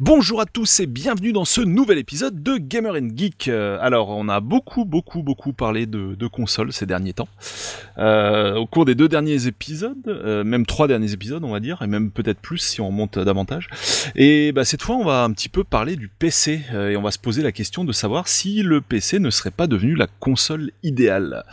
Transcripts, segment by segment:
Bonjour à tous et bienvenue dans ce nouvel épisode de Gamer and Geek. Euh, Alors, on a beaucoup, beaucoup, beaucoup parlé de, consoles ces derniers temps. Euh, au cours des deux derniers épisodes, euh, même trois derniers épisodes, on va dire, et même peut-être plus si on remonte davantage. Et bah, cette fois, on va un petit peu parler du PC et on va se poser la question de savoir si le PC ne serait pas devenu la console idéale.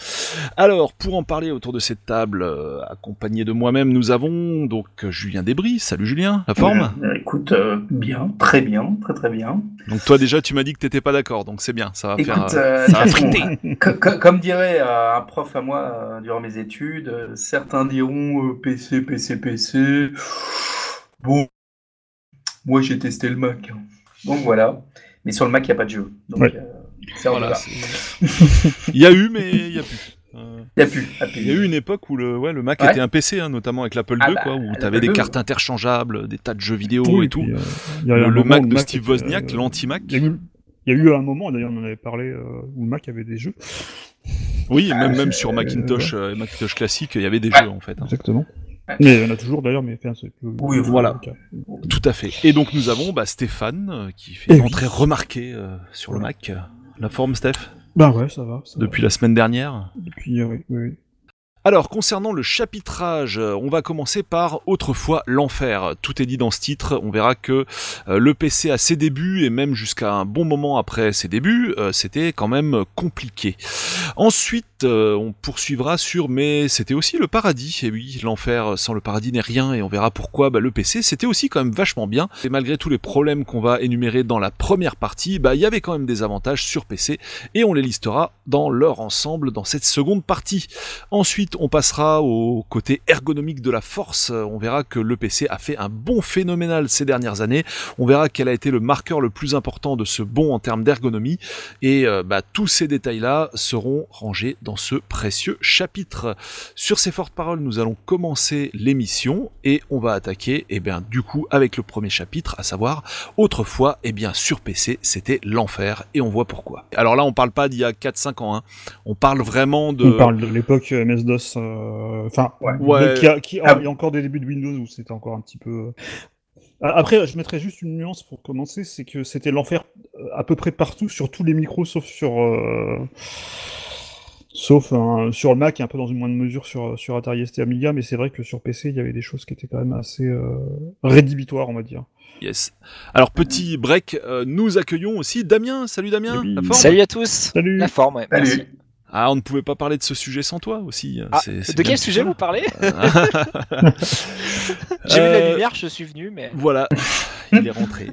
Alors, pour en parler autour de cette table, accompagné de moi-même, nous avons donc Julien Débris. Salut Julien, la forme? Écoute, bien, très bien, très très bien. Donc toi déjà tu m'as dit que t'étais pas d'accord, donc c'est bien, ça va faire, Écoute, euh, euh, ça va bon, friter. co- co- comme dirait euh, un prof à moi euh, durant mes études, certains diront PC, PC, PC. Bon, moi j'ai testé le Mac. hein. Donc voilà. Mais sur le Mac, il n'y a pas de jeu. Donc, Ouais. euh, Voilà, Il y a eu mais il y a plus. Il n'y a plus. à Il y a eu une époque où le, ouais, le Mac Ouais. était un PC, hein, notamment avec l'Apple II, Ah bah, quoi, où l'Apple t'avais des cartes ouais. interchangeables, des tas de jeux vidéo Oui, et tout. puis, euh, y a Le, Mac de Steve Wozniak, euh, l'anti-Mac. Il y, a eu, il y a eu un moment, d'ailleurs, on en avait parlé, euh, où le Mac avait des jeux. Oui, et même, Ah, même sur Macintosh, euh, Macintosh classique, il y avait des Ouais. jeux en fait. hein. Exactement. Mais il y en a toujours d'ailleurs, mais enfin, c'est plus- Oui, voilà. Tout à fait. Et donc nous avons bah, Stéphane, qui fait Eh une oui. entrée remarquée euh, sur le Mac. La forme, Steph, Bah ouais, ça va. ça va. depuis la semaine dernière? Depuis, euh, oui, oui. Alors, concernant le chapitrage, euh, on va commencer par autrefois l'enfer. Tout est dit dans ce titre. On verra que euh, le PC à ses débuts et même jusqu'à un bon moment après ses débuts, euh, c'était quand même compliqué. Ensuite, on poursuivra sur mais c'était aussi le paradis. Et oui, l'enfer sans le paradis n'est rien et on verra pourquoi bah, le PC c'était aussi quand même vachement bien. Et malgré tous les problèmes qu'on va énumérer dans la première partie, bah il y avait quand même des avantages sur PC et on les listera dans leur ensemble dans cette seconde partie. Ensuite, on passera au côté ergonomique de la force. On verra que le PC a fait un bond phénoménal ces dernières années. On verra quel a été le marqueur le plus important de ce bond en termes d'ergonomie. Et euh, bah, tous ces détails-là seront rangés dans ce précieux chapitre. Sur ces fortes paroles, nous allons commencer l'émission et on va attaquer, eh bien, du coup, avec le premier chapitre, à savoir, autrefois, eh bien, sur PC, c'était l'enfer et on voit pourquoi. Alors là, on parle pas d'il y a 4-5 ans, hein. on parle vraiment de... On parle de l'époque euh, MS-DOS, euh, enfin, Ouais. Ouais. qui a, qui a- Ah. il y a encore des débuts de Windows où c'était encore un petit peu. euh, Après, je mettrais juste une nuance pour commencer, c'est que c'était l'enfer euh, à peu près partout, sur tous les micros, sauf sur. euh, Sauf hein, sur le Mac et un peu dans une moindre mesure sur, sur Atari ST Amiga, mais c'est vrai que sur PC, il y avait des choses qui étaient quand même assez euh, rédhibitoires, on va dire. Yes. Alors petit break, euh, nous accueillons aussi Damien. Salut Damien. Salut. La forme? Salut à tous. Salut La forme, ouais, merci. Ah, on ne pouvait pas parler de ce sujet sans toi aussi. Ah, C'est- c'est de quel sujet vous parlez? Euh, J'ai vu la lumière, je suis venu, mais Voilà, il est rentré.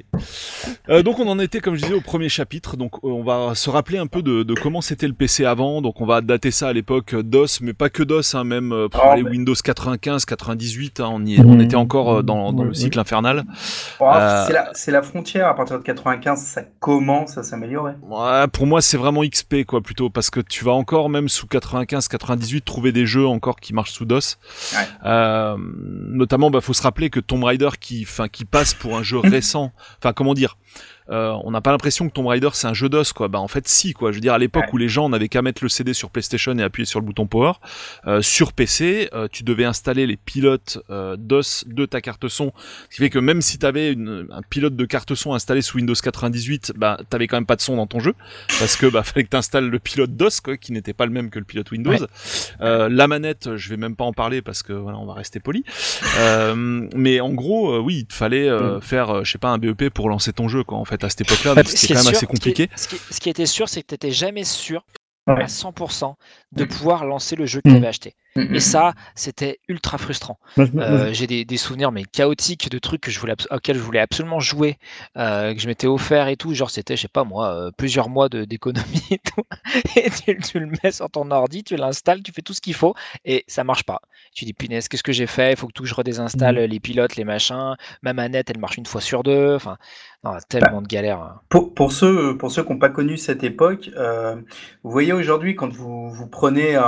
Euh, donc on en était, comme je disais, au premier chapitre. Donc euh, on va se rappeler un peu de, de comment c'était le PC avant. Donc on va dater ça à l'époque DOS, mais pas que DOS, hein, même euh, pour Oh, aller mais- Windows 95, 98. hein, on, y est- on était encore dans, le ouais. cycle infernal. Euh, c'est la, frontière. À partir de 95, ça commence à s'améliorer. Ouais, pour moi, c'est vraiment XP, quoi, plutôt, parce que tu vas encore, même sous 95, 98, trouver des jeux encore qui marchent sous DOS. Ouais. Euh, notamment, bah, faut se rappeler que Tomb Raider, qui, enfin, qui passe pour un jeu enfin, comment dire, euh, on n'a pas l'impression que Tomb Raider c'est un jeu DOS quoi. Bah en fait si quoi. Je veux dire à l'époque Ouais. où les gens n'avaient qu'à mettre le CD sur PlayStation et appuyer sur le bouton Power, euh, sur PC euh, tu devais installer les pilotes euh, DOS de ta carte son. Ce qui fait que même si tu avais un pilote de carte son installé sous Windows 98, bah t'avais quand même pas de son dans ton jeu parce que bah fallait que tu installes le pilote DOS quoi, qui n'était pas le même que le pilote Windows. Ouais. Euh, la manette, je vais même pas en parler parce que voilà on va rester poli. Euh, mais en gros oui il te fallait euh, faire je sais pas un BEP pour lancer ton jeu quoi en fait à cette époque-là. Ouais, donc ce c'était quand même sûr- assez compliqué. Ce qui, ce qui- ce qui était sûr, c'est que tu n'étais jamais sûr Ouais. à 100% de pouvoir lancer le jeu que tu avais acheté. Et ça, c'était ultra frustrant. Euh, J'ai des, des souvenirs mais chaotiques de trucs que je voulais auxquels je voulais absolument jouer, euh, que je m'étais offert et tout. Genre c'était, je sais pas moi, euh, plusieurs mois de- d'économie et tout. Et tu, tu le mets sur ton ordi, tu l'installes, tu fais tout ce qu'il faut et ça marche pas. Tu dis punaise, qu'est-ce que j'ai fait? Il faut que tout je redésinstalle les pilotes, les machins. Ma manette, elle marche une fois sur deux. Enfin, non, tellement de galères. hein. Pour, pour ceux pour ceux qui n'ont pas connu cette époque, euh, vous voyez aujourd'hui quand vous, vous prenez un,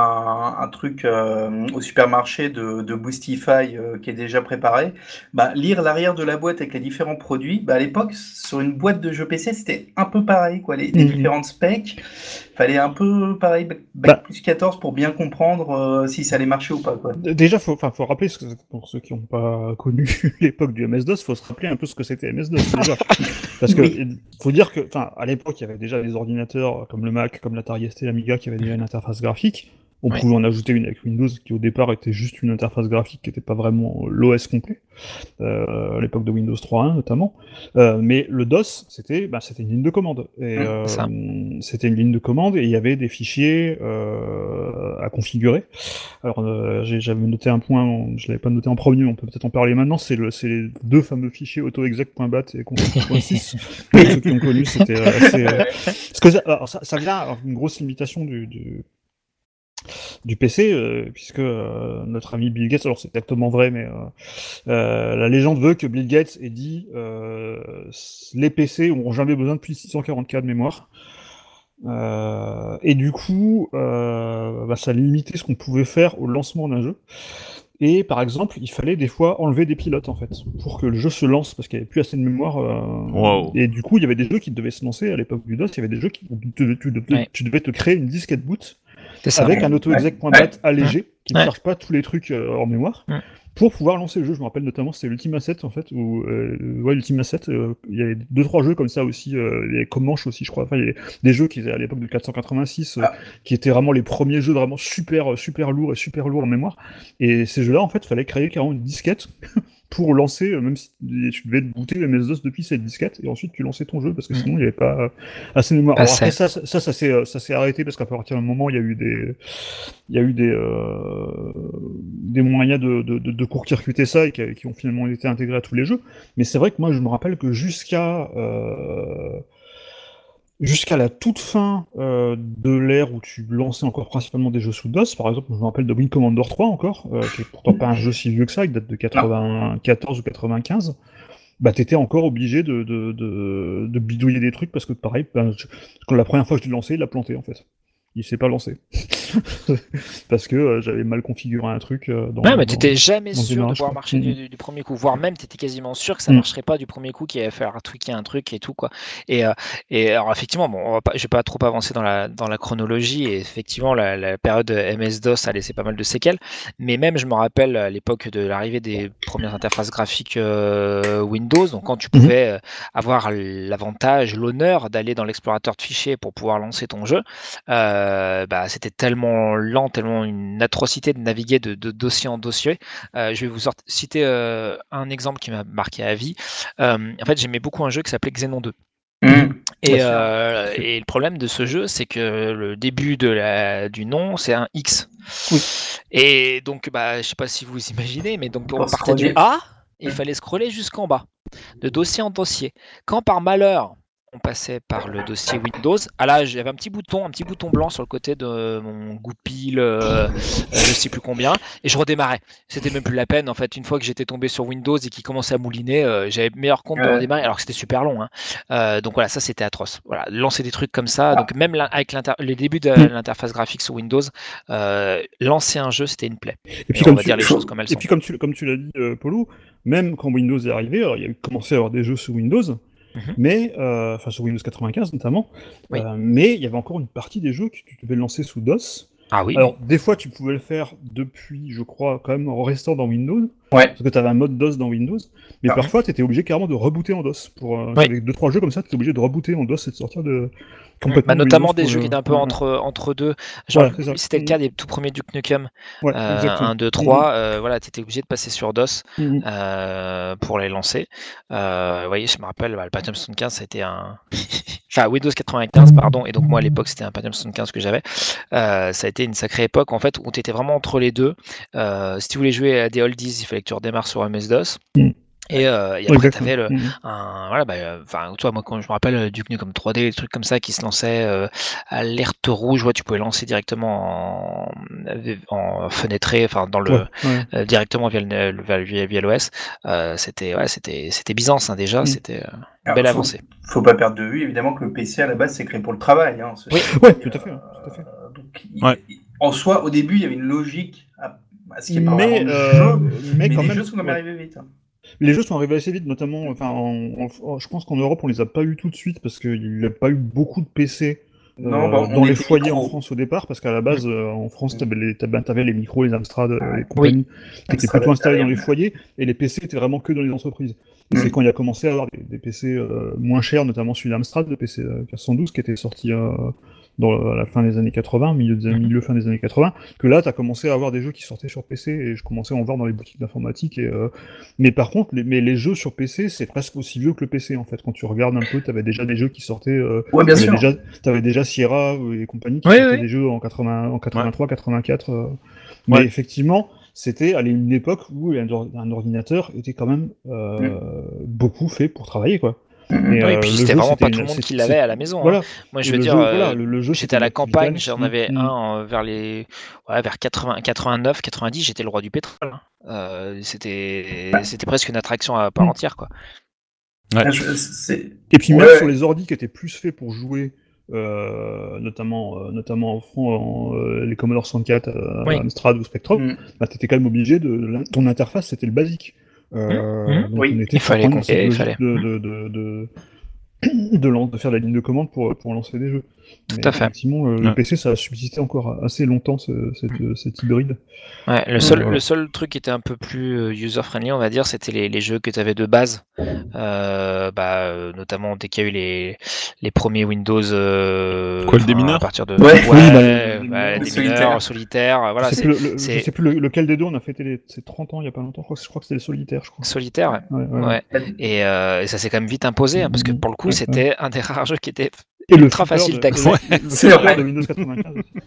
un truc euh, au supermarché de, de Boostify euh, qui est déjà préparé, bah, lire l'arrière de la boîte avec les différents produits, bah, à l'époque, sur une boîte de jeux PC, c'était un peu pareil, quoi. Les, les Mhm. différentes specs, fallait un peu pareil, bac, Bah. plus 14 pour bien comprendre euh, si ça allait marcher ou pas, quoi. Déjà, faut, faut rappeler, ce que- pour ceux qui n'ont pas connu l'époque du MS-DOS, faut se rappeler un peu ce que c'était MS-DOS déjà. Parce que Oui. faut dire que, enfin, à l'époque, il y avait déjà des ordinateurs comme le Mac, comme l'Atari ST, l'Amiga, qui avaient déjà une interface graphique. On Oui. pouvait en ajouter une avec Windows, qui au départ était juste une interface graphique, qui n'était pas vraiment l'OS complet, euh, à l'époque de Windows 3.1 notamment. Euh, mais le DOS, c'était, bah, c'était une ligne de commande. Et Mmh, euh, c'était une ligne de commande et il y avait des fichiers euh, à configurer. Alors, euh, j'avais noté un point, je l'avais pas noté en premier, on peut peut-être en parler maintenant, c'est le, les deux fameux fichiers autoexec.bat et config.sys. Pour ceux qui ont connu, c'était euh, assez, euh, parce que ça, alors, ça, ça vient, alors, une grosse limitation du, du, du PC, euh, puisque euh, notre ami Bill Gates, alors c'est exactement vrai, mais euh, euh, la légende veut que Bill Gates ait dit euh, les PC n'auront jamais besoin de plus de 644 de mémoire. Euh, et du coup, euh, bah, ça limitait ce qu'on pouvait faire au lancement d'un jeu. Et par exemple, il fallait des fois enlever des pilotes en fait, pour que le jeu se lance, parce qu'il n'y avait plus assez de mémoire. euh, Wow. Et du coup, il y avait des jeux qui devaient se lancer à l'époque du DOS, il y avait des jeux qui tu, tu- tu- Ouais. tu devais te créer une disquette boot ça. avec un autoexec.bat allégé qui ne Ouais. charge pas tous les trucs euh, en mémoire Ouais. pour pouvoir lancer le jeu. Je me rappelle notamment c'était l'Ultima 7 en fait, où euh, ouais l'Ultima 7, euh, il y avait deux trois jeux comme ça aussi, euh, il y avait Comanche aussi je crois. Enfin il y avait des jeux qui étaient à l'époque de 486 euh, Ah. qui étaient vraiment les premiers jeux vraiment super super lourds et super lourds en mémoire. Et ces jeux-là en fait fallait créer carrément une disquette. Pour lancer, euh, même si tu devais booter le MS-DOS depuis cette disquette, et ensuite tu lançais ton jeu, parce que Mm. sinon il n'y avait pas euh, assez de mémoire. Pas Alors après, ça, ça, euh, ça s'est arrêté, parce qu'à partir d'un moment, il y a eu des, il y a eu des, euh, des moyens de, de, de, de court-circuiter ça et qui, qui ont finalement été intégrés à tous les jeux. Mais c'est vrai que moi, je me rappelle que jusqu'à euh, jusqu'à la toute fin euh, de l'ère où tu lançais encore principalement des jeux sous DOS, par exemple, je me rappelle de Wing Commander 3 encore, euh, qui est pourtant pas un jeu si vieux que ça, il date de 94 ou 95 bah t'étais encore obligé de, de, de, de bidouiller des trucs parce que pareil, je- quand la première fois que je l'ai lancé, il l'a planté en fait. Il s'est pas lancé. parce que euh, j'avais mal configuré un truc euh, dans Ouais, mais t'étais jamais dans sûr de pouvoir marcher du, premier coup, voire même t'étais quasiment sûr que ça Mhm. marcherait pas du premier coup, qu'il allait falloir tweaker un truc et tout quoi. Et, euh, et alors effectivement, bon, on va pas, je vais pas trop avancer dans la dans la chronologie. Et effectivement, la, la période MS DOS a laissé pas mal de séquelles. Mais même, je me rappelle à l'époque de l'arrivée des premières interfaces graphiques euh, Windows, donc quand tu Mhm. pouvais avoir l'avantage, l'honneur d'aller dans l'explorateur de fichiers pour pouvoir lancer ton jeu, euh, bah, c'était tellement lent, tellement une atrocité de naviguer de, de dossier en dossier. Euh, je vais vous citer euh, un exemple qui m'a marqué à vie. Euh, en fait, j'aimais beaucoup un jeu qui s'appelait Xenon 2. Mmh. Et, euh, le problème de ce jeu, c'est que le début de la, du nom, c'est un X. Oui. Et donc, bah, je sais pas si vous imaginez, mais donc on Pour partait du scroller. A, il Ouais. fallait scroller jusqu'en bas, de dossier en dossier. Quand par malheur, on passait par le dossier Windows, ah là, j'avais un petit bouton, un petit bouton blanc sur le côté de mon goupil, euh, euh, je sais plus combien, et je redémarrais. C'était même plus la peine, en fait, une fois que j'étais tombé sur Windows et qu'il commençait à mouliner, euh, j'avais meilleur compte de redémarrer, alors que c'était super long. hein. Euh, donc voilà, ça c'était atroce. Voilà, lancer des trucs comme ça. Ah. Donc même là, avec les débuts de Mm. l'interface graphique sur Windows, euh, lancer un jeu c'était une plaie. Et Et puis on comme va tu, dire les choses comme elles et sont. puis comme tu, comme tu l'as dit, Polo, même quand Windows est arrivé, alors il y a eu commencé à avoir des jeux sous Windows, Mhm. mais euh, enfin sur Windows 95 notamment, Oui. euh, mais il y avait encore une partie des jeux que tu devais lancer sous DOS. Ah oui. Alors des fois tu pouvais le faire depuis, je crois, quand même en restant dans Windows, Ouais. parce que tu avais un mode DOS dans Windows, mais Ah. parfois tu étais obligé carrément de rebooter en DOS. Pour euh, avec deux trois jeux comme ça, tu étais obligé de rebooter en DOS et de sortir de complètement. Bah, de notamment Windows des jeux qui étaient un peu Ouais, entre, entre deux. Genre, c'était le cas des tout premiers Duke Nukem, Ouais, euh, exactement. 1, 2, 3. euh, voilà, tu étais obligé de passer sur DOS euh, pour les lancer. Euh, vous voyez, je me rappelle, bah, le Pentium 75, c'était un. enfin, Windows 95, pardon, et donc moi à l'époque, c'était un Pentium 75 que j'avais. Euh, ça a été une sacrée époque en fait où tu étais vraiment entre les deux. Euh, si tu voulais jouer à des oldies, il fallait que tu redémarres sur MS-DOS. Mhm. Et, euh, et après, tu avais le, Mhm. un, voilà, bah, euh, enfin, toi, moi, quand je me rappelle euh, Duke Nukem 3D, des trucs comme ça qui se lançaient euh, à l'alerte rouge, ouais, tu pouvais lancer directement en, en fenêtré, enfin, dans le, Ouais, ouais. euh, directement via le, le- via, via l'OS. Euh, c'était, ouais, c'était, c'était Byzance, hein, déjà, Mm. c'était euh, une belle faut- avancée. Faut pas perdre de vue, évidemment, que le PC à la base c'est créé pour le travail. Hein, Oui. tout à fait, tout à fait. Donc, il- Ouais. il- en soi, au début, il y avait une logique ce pas Mais, de euh, jeu, mais mais quand les même, jeux sont quand même ouais. arrivés vite. hein. Les jeux sont arrivés assez vite, notamment, enfin, en- en- je pense qu'en Europe, on les a pas eu tout de suite parce qu'il n'y a pas eu beaucoup de PC euh, Non, bah, dans les foyers en. France au départ, parce qu'à la base, euh, en France, t'avais, t'avais les micros, les Amstrad, Ouais. les compagnies, qui étaient plutôt installés dans les foyers, et les PC étaient vraiment que dans les entreprises. Mm. C'est quand il a commencé à avoir des, des PC euh, moins chers, notamment celui d'Amstrad, le PC euh, 412, qui était sorti euh, dans la fin des années 80, milieu, des, milieu fin des années 80, que là, tu as commencé à avoir des jeux qui sortaient sur PC, et je commençais à en voir dans les boutiques d'informatique. Et, euh, Mais par contre, les, mais les jeux sur PC, c'est presque aussi vieux que le PC, en fait. Quand tu regardes un peu, tu avais déjà des jeux qui sortaient... Euh, Ouais, bien sûr. déjà, t'avais déjà Sierra et compagnie qui Oui, sortaient des jeux en, 80, en 83, 84. euh. Mais Ouais. effectivement, c'était à une époque où un ordinateur était quand même euh, beaucoup fait pour travailler, quoi. Mhm. Et, Oui, euh, puis c'était vraiment pas tout le monde qui l'avait à la maison. hein. Moi, je veux dire, euh, voilà, le, le jeu, j'étais c'était à la campagne, j'en à avais un euh, vers les ouais, vers 80, 89, 90, j'étais le roi du pétrole. hein. Euh, c'était c'était presque une attraction à part Mm. entière quoi. Ah, Et puis même Ouais. sur les ordis qui étaient plus faits pour jouer, euh, notamment, euh, notamment en front, en, euh, les Commodore 64, euh, Oui. Amstrad ou Spectrum, Mhm. bah, t'étais quand même obligé de. Ton interface, c'était le basique. Euh, Mhm. donc Oui, on était il fallait il fallait. De, de, de, de, de faire la ligne de commande pour, pour lancer des jeux. Mais à fait. Effectivement, euh, le Ouais. PC, ça a subsisté encore assez longtemps, ce, cette, cet hybride. Ouais, le seul voilà. le seul truc qui était un peu plus user friendly, on va dire, c'était les, les jeux que tu avais de base. Euh, bah, euh, notamment dès qu'il y a eu les, les premiers Windows. Euh, Quoi, le démineur À partir de Ouais. ouais, Oui, bah, ouais, le- le- ouais, le des solitaire. mineurs, solitaires, voilà, je sais c'est plus, le- je sais plus le- lequel des deux on a fêté les, ses 30 ans il y a pas longtemps. Je crois, que- je crois que c'était le solitaire, je crois. solitaire. ouais. Ouais, ouais. Ouais. Et, euh, et ça s'est quand même vite imposé, hein, parce que Mhm. pour le coup, Ouais, c'était un des rares jeux qui était Et le ultra facile d'accès. C'est vrai. de Windows 95. aussi.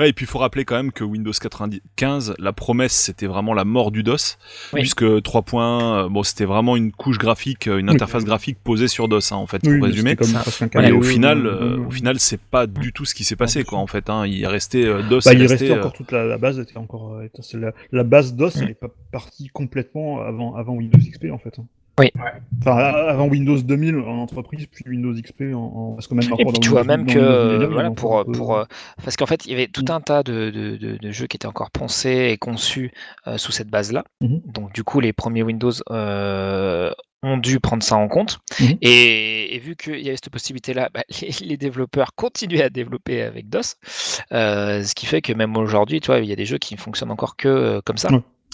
Ouais, et puis il faut rappeler quand même que Windows 95, la promesse c'était vraiment la mort du DOS, Oui. puisque 3 points, euh, bon c'était vraiment une couche graphique, euh, une Oui. interface graphique posée sur DOS hein, en fait, pour résumer. comme Ça. presque un Et au final, euh, au final, c'est pas du tout ce qui s'est passé, quoi, en fait. Hein. Il est resté euh, DOS. bah, est il resté, restait euh, encore toute la, la base était encore euh, la, la base DOS Mm. elle est pas partie complètement avant avant Windows XP en fait. hein. Oui. Ouais. Enfin avant Windows 2000 en entreprise puis Windows XP en, parce que même Et puis tu vois même que euh, voilà pour pour euh, parce qu'en fait il y avait tout Mm. un tas de, de, de- de jeux qui étaient encore poncés et conçus euh, sous cette base là. Mhm. Donc du coup les premiers Windows euh, ont dû prendre ça en compte Mhm. et, et vu qu'il y avait cette possibilité là, les, les développeurs continuaient à développer avec DOS, euh, ce qui fait que même aujourd'hui tu vois il y a des jeux qui fonctionnent encore que euh, comme ça.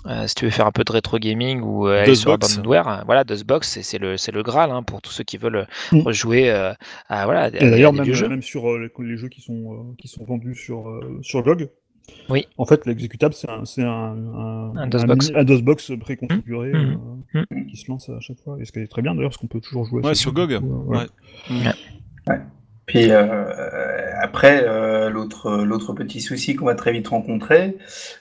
Euh, si tu veux faire un peu de rétro gaming ou euh, aller sur. Abandonware, euh, voilà, DOSBox, c'est le, c'est le Graal hein, pour tous ceux qui veulent Mm. rejouer euh, à, voilà, d'ailleurs, même, sur euh, les, les jeux qui sont, euh, qui sont vendus sur, euh, sur GOG, Oui. en fait, l'exécutable, c'est un, c'est un, un, Un DOSBox. mini- un DOSBox préconfiguré euh, Mhm. qui se lance à chaque fois. Et ce qui est très bien d'ailleurs, parce qu'on peut toujours jouer Ouais, sur GOG. coup, euh, ouais. Ouais. Puis euh, après, euh, l'autre l'autre petit souci qu'on va très vite rencontrer,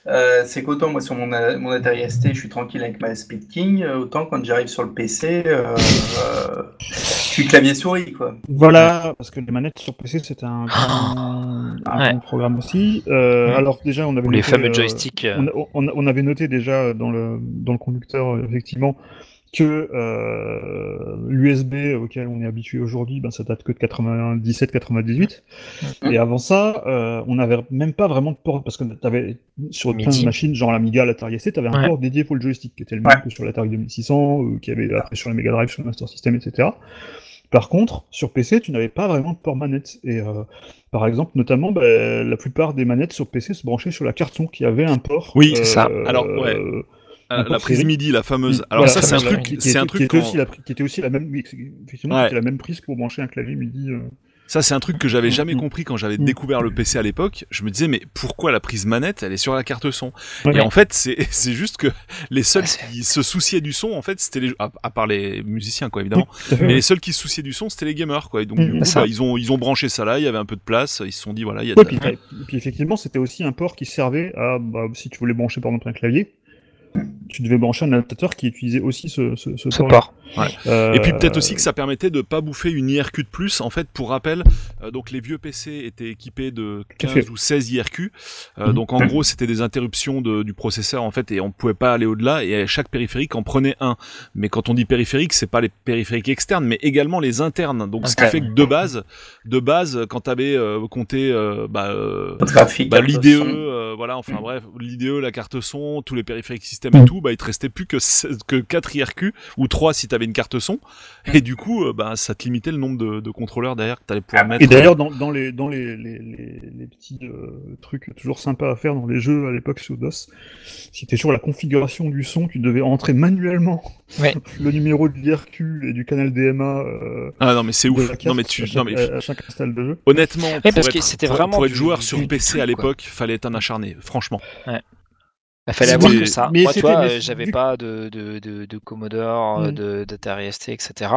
euh, c'est qu'autant moi sur mon, a- mon Atari ST, je suis tranquille avec ma Speed King, autant quand j'arrive sur le PC, euh, euh, je suis clavier souris quoi. Voilà, parce que les manettes sur PC, c'était un, grand, un Ouais. grand programme aussi. Euh, Mhm. Alors déjà, on avait Ou les noté, fameux euh, joysticks. on, on- on avait noté déjà dans le, dans le conducteur, euh, effectivement, que euh, l'USB auquel on est habitué aujourd'hui, ben, ça date que de 97-98. Mhm. Et avant ça, euh, on n'avait même pas vraiment de port, parce que t'avais sur plein de machines, genre l'Amiga, l'Atari ST, t'avais un Ouais. port dédié pour le joystick, qui était le même Ouais. que sur l'Atari 2600, euh, qui avait après sur la Mega Drive, sur le Master System, etc. Par contre, sur PC, tu n'avais pas vraiment de port manette. Et euh, par exemple, notamment, bah, la plupart des manettes sur PC se branchaient sur la carte son qui avait un port. Oui, c'est ça. Alors, ouais. euh, La prise. MIDI, la fameuse. Mm. Alors Voilà, ça, c'est un truc, oui. qui, c'est un était- truc qui était aussi la, qui était aussi la même, oui, effectivement, Ouais. qui était la même prise pour brancher un clavier MIDI. euh. Ça, c'est un truc que j'avais jamais Mm. compris quand j'avais Mm. découvert le PC à l'époque. Je me disais, mais pourquoi la prise manette, elle est sur la carte son? Ouais. Et en fait, c'est c'est juste que les seuls Ah, c'est- qui se souciaient du son, en fait, c'était les, à, à part les musiciens, quoi, évidemment. Fait, Mais ouais. les seuls qui se souciaient du son, c'était les gamers, quoi. Et donc, Mm, du mm. coup, bah, ils ont, ils ont branché ça là, il y avait un peu de place, ils se sont dit, voilà, il y a Ouais, de... puis, puis effectivement, c'était aussi un port qui servait à, bah, si tu voulais brancher par exemple un clavier, tu devais brancher un adaptateur qui utilisait aussi ce, ce, ce Ce port. port. Euh, Et puis peut-être aussi que ça permettait de pas bouffer une IRQ de plus. En fait, pour rappel, euh, donc les vieux PC étaient équipés de Tout à 15 fait. ou 16 IRQ. Euh, Mhm. Donc en gros, c'était des interruptions de- du processeur en fait, et on pouvait pas aller au-delà. Et chaque périphérique en prenait un. Mais quand on dit périphérique, c'est pas les périphériques externes, mais également les internes. Donc ce qui fait que de base, de base, quand t'avais euh, compté euh, bah, euh, Graphique. bah, l'IDE, euh, voilà, enfin Mm. bref, l'IDE, la carte son, tous les périphériques système et tout, bah il te restait plus que, 16 que 4 IRQ, ou 3 si t'avais une carte son, et du coup, euh, bah ça te limitait le nombre de, de contrôleurs derrière que t'allais pouvoir Ah, mettre. Et d'ailleurs, dans, dans les, dans les, les, les, les petits euh, trucs toujours sympas à faire dans les jeux à l'époque sous DOS, c'était toujours la configuration du son, tu devais entrer manuellement Ouais. le numéro de l'IRQ et du canal DMA euh, Ah non mais c'est ouf. carte Non mais tu, à, chaque, non mais à- à chaque install de jeu. honnêtement, pour, parce que être, c'était pour- vraiment pour être joueur du- sur du PC truc, à l'époque, fallait être un acharné, franchement. Il fallait C'était- avoir que ça. mais Moi, vois, mais euh, j'avais pas de, de, de, de Commodore, euh, Mm. de d'Atari ST, etc.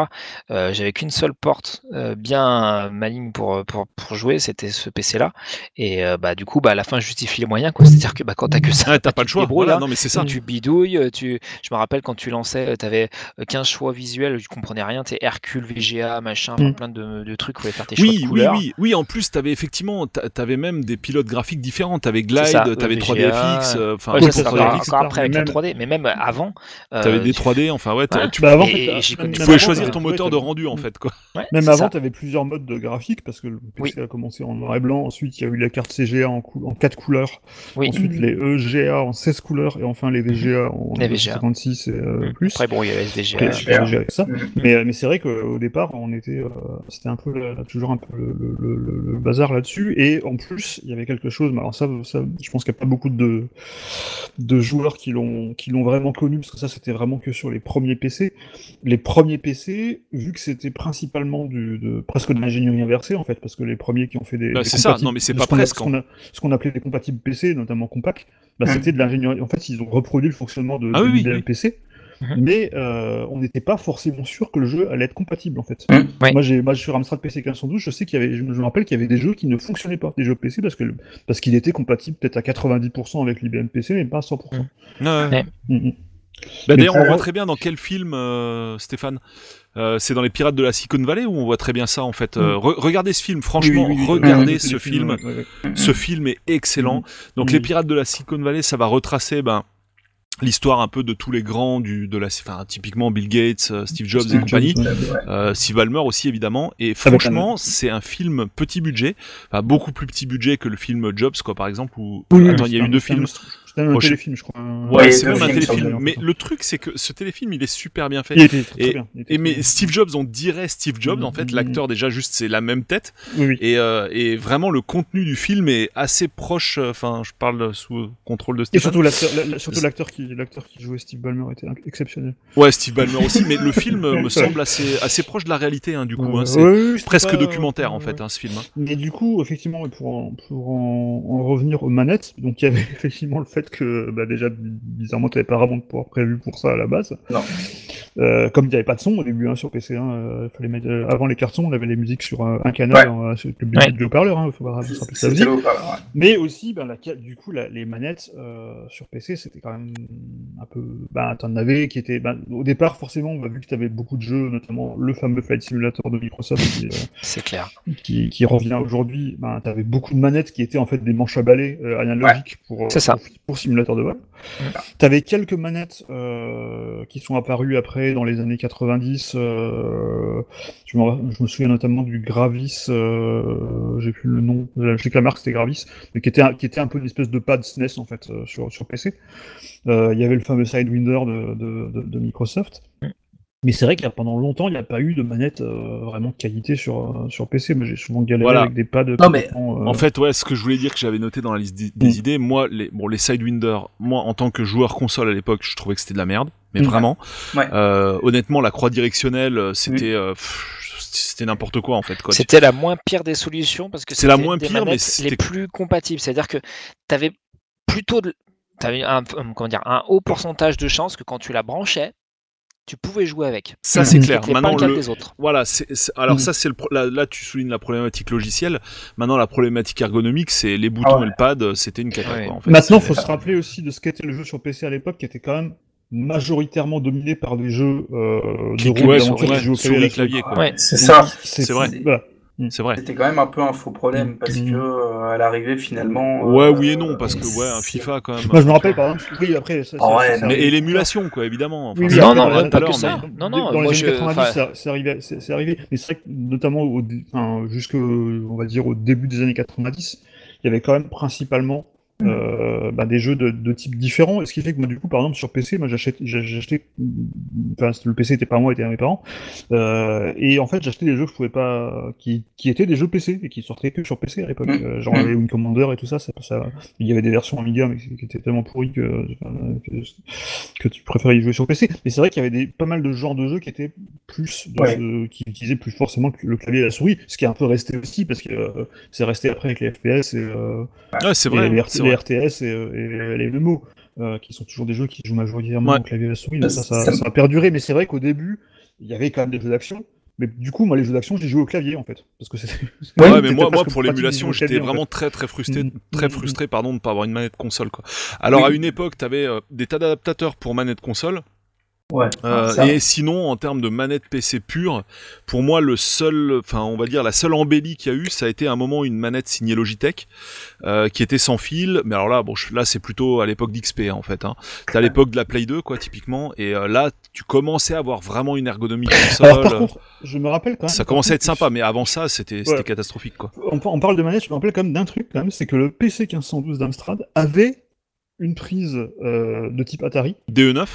Euh, j'avais qu'une seule porte euh, bien maligne pour, pour, pour jouer, c'était ce PC-là. Et euh, bah, du coup, bah, à la fin, je justifie les moyens. quoi. C'est-à-dire que bah, quand t'as que ça, t'as bah, pas le choix. Voilà, hein. non mais c'est ça. Tu bidouilles, tu... je me rappelle quand tu lançais, tu avais 15 choix visuels, tu comprenais rien, tu Hercule, VGA, machin, Mm. plein de, de trucs, fallait faire tes choix Oui, de oui, couleurs. oui, oui. En plus, t'avais effectivement, t'a- t'avais même des pilotes graphiques différents. T'avais Glide, t'avais euh, 3DFX, euh, enfin, Ouais, ça, ça, encore, etc. après avec Même- la 3D, mais même avant. euh, t'avais des tu- 3D. Enfin ouais, Voilà. tu, Bah, avant, Et- en fait, et j'ai même- connu tu ça même pouvais avant, choisir t'avais- ton moteur de t'avais- rendu en fait quoi. Ouais, Même avant, ça. tu avais plusieurs modes de graphique parce que le PC Oui. a commencé en noir et blanc. Ensuite, il y a eu la carte CGA en, cou- en 4 couleurs. Oui. Ensuite, les EGA en 16 couleurs. Et enfin, les VGA en Les VGA. 56 et euh, Mm. plus. Après, bon, il y a SVGA. Avec ça. Mais, mais c'est vrai qu'au départ, on était, euh, c'était un peu toujours un peu le, bazar là-dessus. Et en plus, il y avait quelque chose. Mais alors ça, ça je pense qu'il n'y a pas beaucoup de, de joueurs qui l'ont, qui l'ont vraiment connu parce que ça, c'était vraiment que sur les premiers PC. Les premiers PC, vu que c'était principalement du, de, presque de l'ingénierie inversée en fait, parce que les premiers qui ont fait des, Bah, des c'est ça. compatibles- Non, mais c'est ce pas presque, ce qu'on a- ce qu'on appelait des compatibles PC, notamment compact, bah, c'était de l'ingénierie. En fait, ils ont reproduit le fonctionnement de, Ah de oui, oui, l'IBM oui. Mais euh, on n'était pas forcément sûr que le jeu allait être compatible en fait. Ouais. Moi, j'ai, moi, sur Amstrad PC 1512, je sais qu'il y avait, je me rappelle qu'il y avait des jeux qui ne fonctionnaient pas, des jeux PC parce que le- parce qu'il était compatible peut-être à 90% avec l'IBM PC, mais pas à 100%. Ouais, ouais. Ouais. Mhm. Bah, D'ailleurs, on voit très bien dans quel film, euh, Stéphane Euh, C'est dans Les Pirates de la Silicon Valley où on voit très bien ça en fait. Euh, re- regardez ce film, franchement, Oui, oui, oui, regardez oui, ce film. ouais, ouais, ouais. Ce film est excellent. Donc. Les Pirates de la Silicon Valley, ça va retracer ben, l'histoire un peu de tous les grands du de la, enfin typiquement Bill Gates, euh, Steve Jobs et compagnie. Jobs, ouais. Ouais. Euh, Steve Ballmer aussi évidemment et franchement c'est un film petit budget enfin, beaucoup plus petit budget que le film Jobs quoi par exemple où Oui, attends oui, il y a eu deux c'est C'était un Oh, téléfilm, je crois. ouais c'est même un téléfilm mais le truc c'est que ce téléfilm il est super bien fait Il était très, Et- bien. il était et mais bien. Steve Jobs on dirait Steve Jobs en fait Mhm. l'acteur déjà juste c'est la même tête Oui, oui. et, euh, et vraiment le contenu du film est assez proche euh, enfin je parle sous contrôle de Et Stéphane surtout l'acteur, la- la- surtout l'acteur qui, l'acteur qui jouait Steve Ballmer était exceptionnel. ouais Steve Ballmer aussi mais le film euh, me semble assez assez proche de la réalité hein, du coup hein, c'est ouais, presque pas- documentaire en fait hein, ce film. Mais du coup, effectivement, pour en, pour en, en revenir aux manettes, donc il y avait effectivement le fait que, bah, déjà, bizarrement, tu n'avais pas vraiment de pouvoir prévu pour ça à la base. Non. Euh, comme il n'y avait pas de son au début hein, sur PC, hein, euh, fallait mettre, euh, avant les cartons, on avait les musiques sur un, un canal, euh, sur le Ouais. du haut-parleur, hein, faut pas ça aussi. ouais. Mais aussi, ben, la, du coup, la- les manettes euh, sur PC, c'était quand même un peu. Ben, t'en avais qui étaient. Ben, au départ, forcément, on a vu que t'avais beaucoup de jeux, notamment le fameux Flight Simulator de Microsoft qui, euh, C'est clair. qui, qui revient aujourd'hui. Ben, t'avais beaucoup de manettes qui étaient en fait des manches à balai euh, analogiques pour, euh, C'est ça. pour, pour simulateur de vol. Ouais. T'avais quelques manettes euh, qui sont apparues après dans les années 90. euh, je, me, je me souviens notamment du Gravis, euh, j'ai plus le nom, je sais que la marque c'était Gravis, mais qui était, un, qui était un peu une espèce de pad SNES en fait euh, sur, sur PC. Euh, Il y avait le fameux Sidewinder de, de, de, de Microsoft. Mm. Mais c'est vrai qu'il y a pendant longtemps, il n'y a pas eu de manette euh, vraiment de qualité sur, euh, sur PC. Moi, j'ai souvent galéré Voilà. avec des pads. mais complètement, euh, En fait, ouais, ce que je voulais dire que j'avais noté dans la liste des, des Mm. idées, moi, les, bon, les Sidewinder, moi, en tant que joueur console à l'époque, je trouvais que c'était de la merde, mais Mm. vraiment. Ouais. Euh, honnêtement, la croix directionnelle, euh, c'était, euh, pff, c'était n'importe quoi en fait. Quoi. C'était la moins pire des solutions parce que C'est la c'était moins des pire, mais les plus compatibles. C'est-à-dire que tu avais plutôt de... avais un, un- comment dire, un haut pourcentage de chances que quand tu la branchais, tu pouvais jouer avec. Ça, c'est Ce clair. n'était pas Maintenant, le cas le, des autres. voilà, c'est, c'est- alors Mm. ça, c'est le, pro- là, là, tu soulignes la problématique logicielle. Maintenant, la problématique ergonomique, c'est les boutons ouais. et le pad, c'était une cata. Ouais. en fait. Maintenant, faut se rappeler aussi de ce qu'était le jeu sur PC à l'époque, qui était quand même majoritairement dominé par des jeux euh, de Qui- rôle ouais, d'aventure ouais, qui jouent au souris, clavier. clavier, quoi. Ouais. C'est ça. C'est vrai. Voilà. C'est vrai. C'était quand même un peu un faux problème parce Mhm. que euh, à l'arrivée finalement. Ouais, euh, oui et non, parce que ouais, un FIFA quand même. Moi, je me rappelle, par exemple, oui, après, ça, ça- ouais, ça- non, Mais, et l'émulation, quoi, évidemment. Enfin, Oui, non, non, parlait pas que ça. mais- Non, non, dans moi, les je- années 90, enfin- ça- c'est arrivé, c'est arrivé. Mais c'est vrai que, notamment, au, enfin, jusque, on va dire, au début des années 90, il y avait quand même principalement euh, bah, des jeux de, de types différents. Et ce qui fait que, moi, du coup, par exemple, sur PC, moi, j'achète, j'achetais, enfin, le PC était pas à moi, était à mes parents. Euh, et en fait, j'achetais des jeux que je pouvais pas, qui, qui étaient des jeux PC et qui sortaient que sur PC à l'époque. Mm. Euh, genre Mm. les Wing Commander et tout ça, ça, ça- il y avait des versions Amiga mais qui étaient tellement pourries que, que, que tu préférais y jouer sur PC. Mais c'est vrai qu'il y avait des, pas mal de genres de jeux qui étaient plus, de- Ouais. euh, qui utilisaient plus forcément le clavier et la souris, ce qui est un peu resté aussi parce que euh, c'est resté après avec les FPS et, euh, Ouais, c'est et vrai. les, c'est les. RTS et, euh, et les MMO, euh, qui sont toujours des jeux qui jouent majoritairement Ouais. au clavier et la souris. Donc ça, ça, Ça- ça a perduré, mais c'est vrai qu'au début, il y avait quand même des jeux d'action. Mais du coup, moi, les jeux d'action, je les jouais au clavier en fait, parce que c'était. Ouais, mais moi, pour l'émulation, j'étais en vraiment fait. très très frustré, Mm. très Mm. frustré pardon de pas avoir une manette console quoi. Alors Oui. à une époque, t'avais euh, des tas d'adaptateurs pour manette console. Ouais. Euh, ça. et sinon, en termes de manette PC pure, pour moi, le seul, enfin, on va dire la seule embellie qu'il y a eu, ça a été à un moment une manette signée Logitech, euh, qui était sans fil. Mais alors là, bon, je- là, c'est plutôt à l'époque d'XP en fait. Hein. T'as à l'époque de la Play 2, quoi, typiquement. Et euh, là, tu commençais à avoir vraiment une ergonomie console. Alors par contre, je me rappelle quand même. ça commençait à être sympa, mais avant ça, c'était Ouais. catastrophique, quoi. On, on parle de manette, je me rappelle quand même d'un truc quand même, c'est que le PC 1512 d'Amstrad avait une prise de type Atari DE9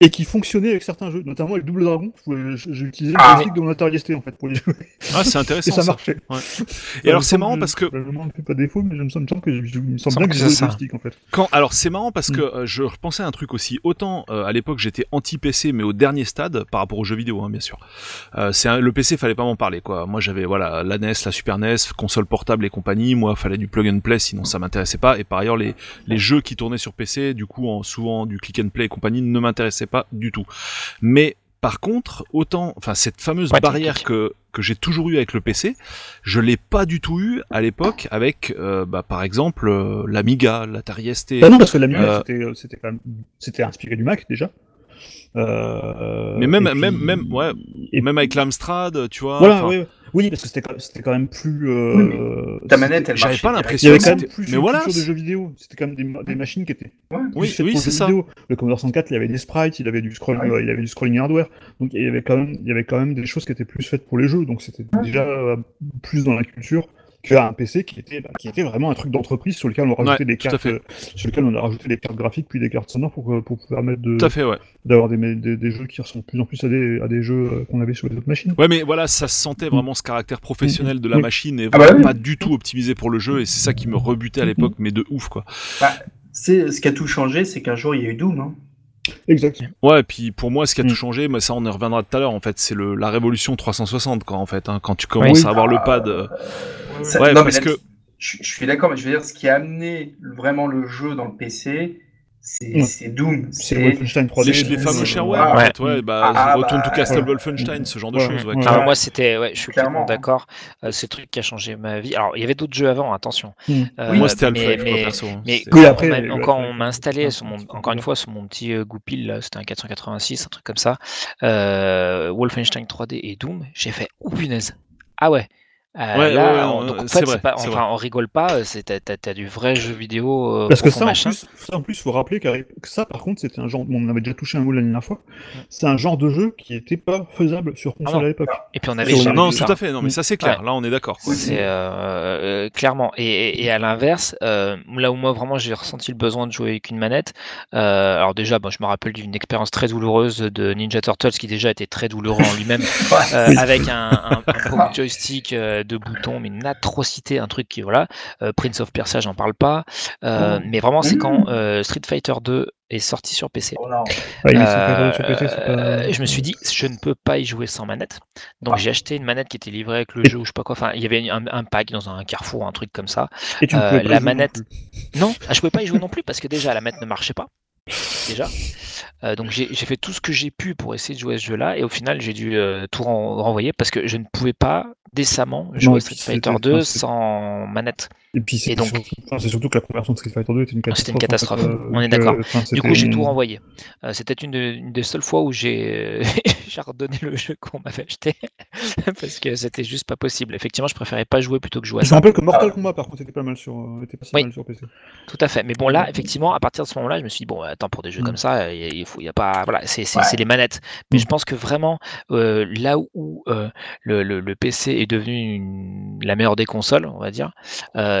et qui fonctionnait avec certains jeux, notamment avec Double Dragon. J'ai utilisé le Ah. joystick de mon Atari ST en fait pour les jouer. Ah, c'est Et intéressant. ça ça. marchait. Ouais. Ça Et alors me c'est marrant parce que Je me fais pas défaut, mais je me semble que je, je- il me semble bien que j'ai c'est le joystick en fait. Quand, alors c'est marrant parce Mm. que euh, je repensais à un truc aussi. Autant euh, à l'époque j'étais anti PC, mais au dernier stade par rapport aux jeux vidéo, hein, bien sûr. Euh, c'est un- le PC fallait pas m'en parler quoi. Moi j'avais voilà la NES, la Super NES, console portable et compagnie. Moi fallait du plug and play, sinon ça m'intéressait pas. Et par ailleurs les les jeux qui tournaient sur PC, du coup en souvent du click and play et compagnie, ne m'intéressaient pas du tout. Mais par contre, autant, enfin cette fameuse Ouais, barrière que que j'ai toujours eu avec le PC, je l'ai pas du tout eu à l'époque avec, euh, bah, par exemple, euh, l'Amiga, l'Atari ST. Bah non, parce que l'Amiga Euh, c'était euh, c'était quand même c'était inspiré du Mac déjà. Euh, Mais même- puis- même- même- ouais. et même avec l'Amstrad, tu vois. Voilà, oui, oui. Oui, parce que c'était quand, c'était quand même plus. euh, Oui, Ta manette, elle J'avais marchait pas Il l'impression y avait que quand même c'était- plus mais une voilà, culture de jeux vidéo. C'était quand même des, ma- des machines qui étaient Ouais. plus Oui, c'est ça. vidéo. Le Commodore 64, il avait des sprites, il avait du scroll, Ouais. euh, il avait du scrolling hardware. Donc il y avait quand même, il y avait quand même des choses qui étaient plus faites pour les jeux. Donc c'était déjà euh, plus dans la culture qu'un PC qui était, bah, qui était vraiment un truc d'entreprise sur lequel on rajoutait Ouais, des cartes, fait. euh, sur lequel on a rajouté des cartes graphiques puis des cartes sonores pour, que- pour pouvoir mettre de, Tout à fait, ouais. d'avoir des, des, des jeux qui ressemblent de plus en plus à des, à des jeux euh, qu'on avait sur les autres machines. Ouais, mais voilà, ça se sentait vraiment ce caractère professionnel de la machine et Ah bah vraiment oui. pas du tout optimisé pour le jeu. Et c'est ça qui me rebutait à l'époque, mais de ouf, quoi. Bah, c'est ce qui a tout changé, c'est qu'un jour il y a eu Doom. Hein. Exact. Ouais, et puis pour moi, ce qui a Mm. tout changé, mais ça on y reviendra tout à l'heure. En fait, c'est le la révolution 360, quoi. En fait, hein, quand tu commences Oui. à avoir le Ah, pad. euh, Ça- Ouais, non, parce mais là, que- je, je suis d'accord, mais je veux dire, ce qui a amené vraiment le jeu dans le PC, c'est Doom. C'est Wolfenstein 3D. les, les fameux shareware, Ouais. en fait, ouais, bah, Ah, retourne bah, to Castle ouais. Wolfenstein, ce genre de choses, ouais. ouais. Alors moi c'était, ouais, je suis Clairement. complètement d'accord. Euh, c'est le truc qui a changé ma vie. Alors il y avait d'autres jeux avant, attention. Mm. Euh, Moi, c'était mais- Half-Life, quoi, mais- perso. hein. Mais Oui, on après, a on m'a installé, ouais, sur mon, c'est encore une fois, sur mon petit euh, goupil, c'était un 486, un truc comme ça, euh, Wolfenstein 3D et Doom, j'ai fait oh punaise. Ah ouais. Euh, Ouais, là, ouais, ouais, on- donc, en fait, vrai, pas, enfin, on rigole pas, euh, c'est t'as, du vrai jeu vidéo. euh, Parce que ça en, plus, ça, en plus, faut rappeler que ça, par contre, c'était un genre, bon, on avait déjà touché un mot la dernière fois, c'est un genre de jeu qui était pas faisable sur console Ah non. à l'époque. Et puis on avait Sur- Non, tout à fait, non, mais ça c'est clair, Ouais. là on est d'accord. C'est euh, euh, clairement. Et, et- et à l'inverse, euh, là où moi vraiment j'ai ressenti le besoin de jouer avec une manette. euh, alors déjà, bon, je me rappelle d'une expérience très douloureuse de Ninja Turtles qui déjà était très douloureux en lui-même, euh, avec un, un, un pauvre joystick euh, de boutons, mais une atrocité, un truc qui voilà. Euh, Prince of Persia, j'en parle pas. Euh, Oh. Mais vraiment, c'est Mmh. quand euh, Street Fighter 2 est sorti sur PC. Oh non. Ouais, mais Euh, sur PC, c'est pas- je me suis dit, je ne peux pas y jouer sans manette. Donc Ah. j'ai acheté une manette qui était livrée avec le jeu ou je sais pas quoi. Enfin, il y avait un, un pack dans un carrefour, un truc comme ça. Et tu ne euh, pouvais pas la jouer non manette- plus. Non, ah, je pouvais pas y jouer non plus parce que déjà la manette ne marchait pas. déjà. Euh, donc j'ai j'ai fait tout ce que j'ai pu pour essayer de jouer à ce jeu-là et au final j'ai dû euh, tout ren- renvoyer parce que je ne pouvais pas décemment jouer Street Fighter c'était- 2 enfin, c'est- sans manette. Et puis c'est donc- surtout, c'est que la conversion de Street Fighter 2 était une catastrophe. C'était une catastrophe, en fait, euh, on est d'accord. Du coup j'ai tout renvoyé. Euh, C'était une, de- une des seules fois où j'ai j'ai redonné le jeu qu'on m'avait acheté parce que c'était juste pas possible. Effectivement je préférais pas jouer plutôt que jouer à Je me ça. rappelle que Mortal Kombat par contre était pas mal sur, euh, était pas si Oui. mal sur PC. Tout à fait. Mais bon, là, effectivement, à partir de ce moment-là, je me suis dit, bon, attends, pour des jeux Mm. comme ça, il faut, il y a pas, voilà, c'est c'est- Ouais. c'est les manettes. Mais Mm. je pense que vraiment, euh, là où euh, le, le- le PC est devenu une- la meilleure des consoles, on va dire,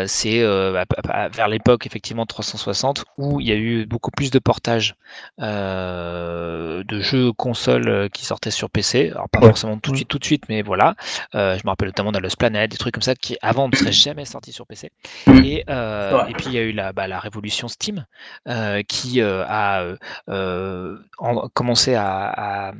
euh, c'est euh, vers l'époque, effectivement, 360, où il y a eu beaucoup plus de portages euh, de jeux consoles qui sortaient sur PC. Alors, pas Ouais. forcément tout de Ouais. suite, tout de suite, mais voilà. Je me rappelle notamment de Lost Planet, des trucs comme ça qui, avant, ne seraient jamais sortis sur PC. Et, vrai. et puis il y a eu la, bah, la révolution Steam qui a en- commencé à, à-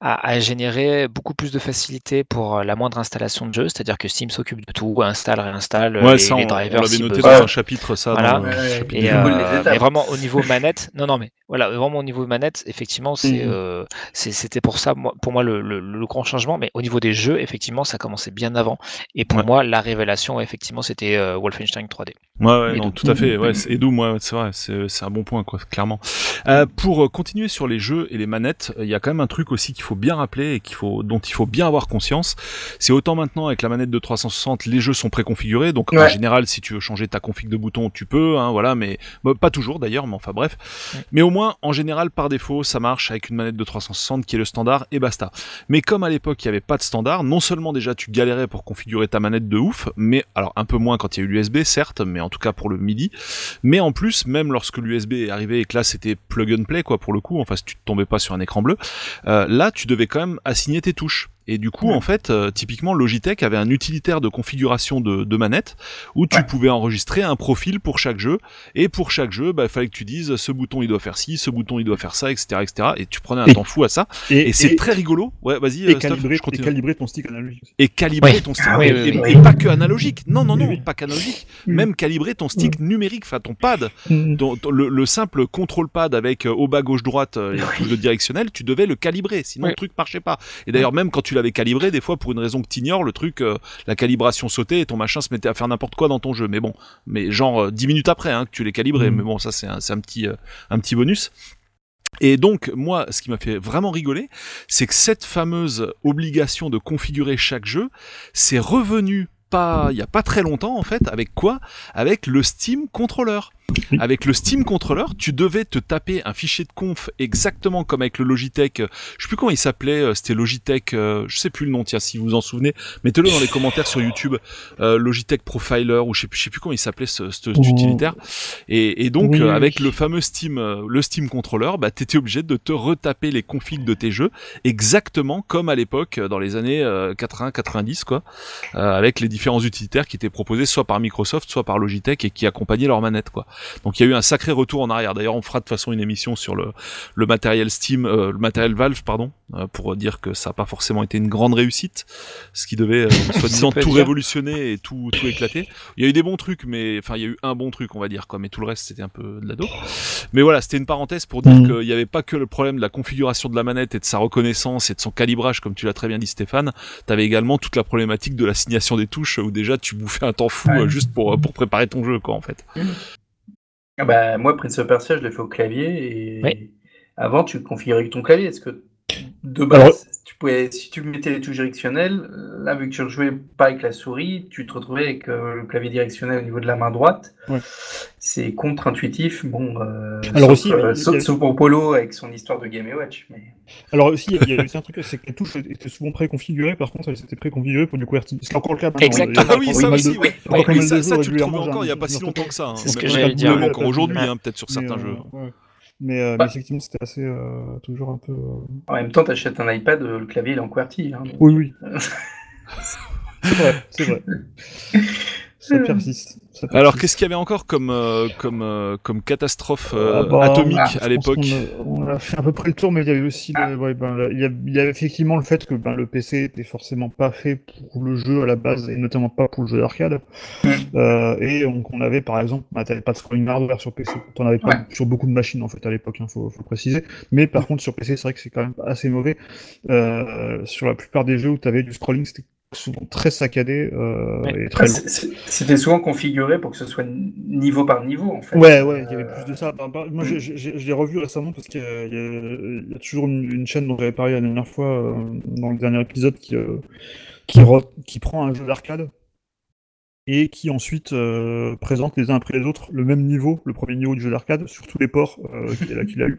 à- à générer beaucoup plus de facilité pour euh, la moindre installation de jeu, c'est-à-dire que Steam s'occupe de tout, installe, réinstalle euh, Ouais, les, ça, les on, on drivers l'avait si noté besoin. dans un chapitre, ça. Voilà. dans le Ouais, chapitre et euh, euh, mais vraiment au niveau manette, non non mais voilà vraiment au niveau manette, effectivement c'est euh, c'est- c'était pour ça moi, pour moi le, le- le grand changement, mais au niveau des jeux effectivement ça commençait bien avant et pour Ouais. moi la révélation effectivement c'était euh, Wolfenstein 3D. Ouais, ouais, non, tout à fait. Ouais, et Doom, ouais, c'est vrai, c'est c'est un bon point, quoi, clairement. Euh, pour euh, continuer sur les jeux et les manettes, il y a quand même un truc aussi qu'il faut bien rappeler et qu'il faut, dont il faut bien avoir conscience. C'est autant maintenant avec la manette de 360, les jeux sont préconfigurés, donc en général, si tu veux changer ta config de bouton, tu peux, hein, voilà, mais bah, pas toujours d'ailleurs, mais enfin bref. Mais au moins, en général, par défaut, ça marche avec une manette de 360 qui est le standard et basta. Mais comme à l'époque, il n'y avait pas de standard, non seulement déjà tu galérais pour configurer ta manette de ouf, mais alors un peu moins quand il y a eu l'USB, certes, mais en tout cas pour le MIDI. Mais en plus, même lorsque l'USB est arrivé et que là c'était plug and play, quoi, pour le coup, enfin si tu te tombais pas sur un écran bleu, euh, là tu devais quand même assigner tes touches. Et du coup, Ouais. en fait, euh, typiquement, Logitech avait un utilitaire de configuration de, de manette où tu Ouais. pouvais enregistrer un profil pour chaque jeu. Et pour chaque jeu, bah, il fallait que tu dises ce bouton il doit faire ci, ce bouton il doit faire ça, etc., etc. Et tu prenais un Et- temps fou à ça. Et, c'est très rigolo. Ouais, vas-y. et euh, calibrer, et calibrer ton stick analogique et calibrer Ouais. ton stick Ah oui, et, oui, et- oui. et pas que analogique non non non pas qu'analogique Mm. même calibrer ton stick numérique enfin ton pad ton- ton- le, le simple contrôle pad avec euh, au bas gauche droite euh, de directionnel tu devais le calibrer sinon Oui. le truc marchait pas et d'ailleurs même quand tu l'avais calibré des fois pour une raison que t'ignores le truc euh, la calibration sautait et ton machin se mettait à faire n'importe quoi dans ton jeu mais bon mais genre euh, 10 minutes après hein, que tu l'aies calibré Mm. mais bon ça c'est un, c'est un petit euh, un petit bonus et donc, moi, ce qui m'a fait vraiment rigoler, c'est que cette fameuse obligation de configurer chaque jeu, c'est revenu pas, il y a pas très longtemps en fait, avec quoi? Avec le Steam Controller. Oui. Avec le Steam Controller, tu devais te taper un fichier de conf exactement comme avec le Logitech. Je sais plus comment il s'appelait, euh, c'était Logitech, euh, je sais plus le nom, tiens, si vous vous en souvenez, mettez-le dans les commentaires sur YouTube, euh, Logitech Profiler ou je sais plus, je sais plus comment il s'appelait ce, ce- cet Oh. utilitaire. Et, et donc Oui, euh, avec oui. le fameux Steam, euh, le Steam Controller, bah t'étais obligé de te retaper les configs de tes jeux exactement comme à l'époque dans les années 80-90 quoi, euh, avec les différents utilitaires qui étaient proposés soit par Microsoft, soit par Logitech et qui accompagnaient leur manette quoi. Donc il y a eu un sacré retour en arrière. D'ailleurs on fera de toute façon une émission sur le, le matériel Steam, euh, le matériel Valve pardon, euh, pour dire que ça n'a pas forcément été une grande réussite, ce qui devait euh, soi-disant tout dire. révolutionner et tout tout éclater. Il y a eu des bons trucs, mais enfin il y a eu un bon truc on va dire quoi, mais tout le reste c'était un peu de la dope. Mais voilà, c'était une parenthèse pour dire Mhm. qu'il n'y avait pas que le problème de la configuration de la manette et de sa reconnaissance et de son calibrage, comme tu l'as très bien dit Stéphane. T'avais également toute la problématique de l'assignation des touches où déjà tu bouffais un temps fou Ouais. euh, juste pour, pour préparer ton jeu quoi en fait. Ah bah, moi, Prince of Persia, je l'ai fait au clavier et Oui. avant, tu configurais ton clavier. Est-ce que de base, pouvais, si tu mettais les touches directionnelles, là, vu que tu rejouais pas avec la souris, tu te retrouvais avec euh, le clavier directionnel au niveau de la main droite. Ouais. C'est contre-intuitif. Bon, euh, Alors sauf, aussi, euh, il y a- sauf, pour Polo avec son histoire de Game Watch. Mais... Alors aussi, il y a- aussi un truc, c'est que les touches étaient souvent préconfigurées, par contre, elles étaient préconfigurées pour du QWERTY. C'est encore le cas. Exactement. Ah oui, ça aussi, de- oui. il y a encore pas Oui, mal ça, tu le trouves encore il y a pas si longtemps que ça. hein. C'est ce que j'allais dire, encore ouais. aujourd'hui, Ouais. hein, peut-être sur certains mais, jeux. Mais, euh, Ouais. mais effectivement, c'était assez euh, toujours un peu. euh, En même temps, tu achètes un iPad, euh, le clavier il est en QWERTY. hein, donc- Oui, oui. c'est vrai, c'est vrai. Ça Hmm. persiste. ça Alors, qu'est-ce qu'il y avait encore comme, euh, comme, euh, comme catastrophe euh, Ah bah, atomique ah, à l'époque On a fait à peu près le tour, mais il y avait aussi Ah. le- ouais, ben, le- il, y a, il y avait effectivement le fait que ben, le PC était forcément pas fait pour le jeu à la base, et notamment pas pour le jeu d'arcade. Mm. Euh, et donc on avait par exemple, bah, t'avais pas de scrolling hardware sur PC, t'en avais pas Ouais. sur beaucoup de machines en fait à l'époque, il faut, faut préciser. Mais par contre sur PC, c'est vrai que c'est quand même assez mauvais. Euh, sur la plupart des jeux où t'avais du scrolling, c'était souvent très saccadé euh, Ouais. et très long. C'est- c'est- C'était souvent configuré pour que ce soit niveau par niveau, en fait. Ouais, ouais, il y avait Euh, plus de ça. Bah, bah, moi, je l'ai revu récemment parce qu'il y, a- y toujours une, une chaîne dont j'avais parlé la dernière fois euh, dans le dernier épisode qui, euh, qui, re- qui prend un jeu d'arcade et qui ensuite euh, présente les uns après les autres le même niveau, le premier niveau du jeu d'arcade, sur tous les ports euh, qu'il a, eu.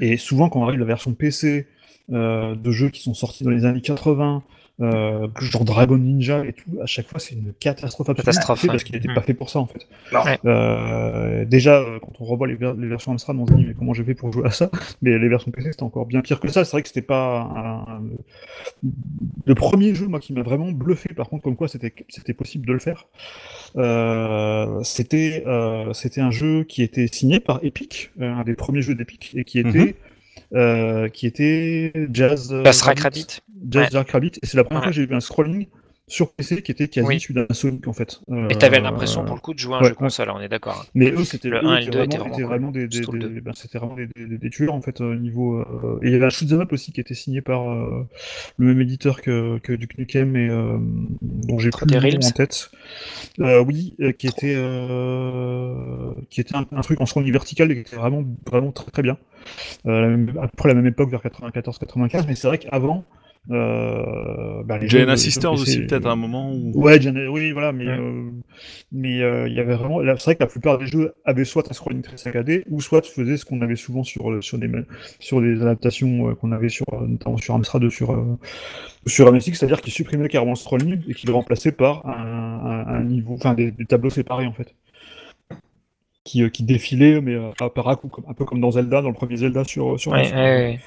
Et souvent, quand on arrive à la version PC euh, de jeux qui sont sortis dans les années 80, euh, genre Dragon Ninja et tout, à chaque fois c'est une catastrophe absolue Catastrophe, parce qu'il n'était Mm. pas fait pour ça en fait. Ouais. Euh, déjà, euh, quand on revoit les, ver- les versions Amstrad, on se dit mais comment j'ai fait pour jouer à ça? Mais les versions PC c'était encore bien pire que ça. C'est vrai que c'était pas un- le premier jeu moi qui m'a vraiment bluffé. Par contre, comme quoi c'était c'était possible de le faire. Euh, c'était euh, c'était un jeu qui était signé par Epic, un des premiers jeux d'Epic et qui était euh, qui était Jazz euh, Jazz Rabbit. Jazz Ouais. Jack Rabbit. Et c'est la première Ouais. fois que j'ai vu un scrolling sur PC qui était quasi Oui. celui d'un Sonic en fait. Et t'avais Euh, l'impression pour le coup de jouer à un ouais, jeu console, on est d'accord. mais eux, c'était Le eux 1 et le étaient 2 étaient vraiment, vraiment des, des, ben, vraiment des, tueurs en fait au niveau. euh, Et il y avait un shoot'em up aussi qui était signé par euh, le même éditeur que, que Duke Nukem et euh, dont j'ai plus Des le nom en tête. Euh, oui, euh, qui était euh, qui était un, un truc en scrolling vertical et qui était vraiment vraiment très très bien. Euh, la même- à peu près la même époque vers 94-95, mais c'est vrai qu'avant. Euh, bah, Giant les jeux Sisters aussi, peut-être, à un moment où. Ouais, oui, voilà, mais Ouais. euh, mais euh, il y avait vraiment. C'est vrai que la plupart des jeux avaient soit un scrolling très saccadé, ou soit faisaient ce qu'on avait souvent sur euh, sur des sur des adaptations euh, qu'on avait sur euh, notamment sur Amstrad, sur euh, sur MSX, c'est-à-dire qu'ils supprimaient carrément le scrolling et qu'ils le remplaçaient par un, un- un niveau, enfin des, des tableaux séparés en fait, qui euh, qui défilaient mais euh, à par à coup, un peu comme dans Zelda, dans le premier Zelda sur sur. Ouais, ouais, ouais.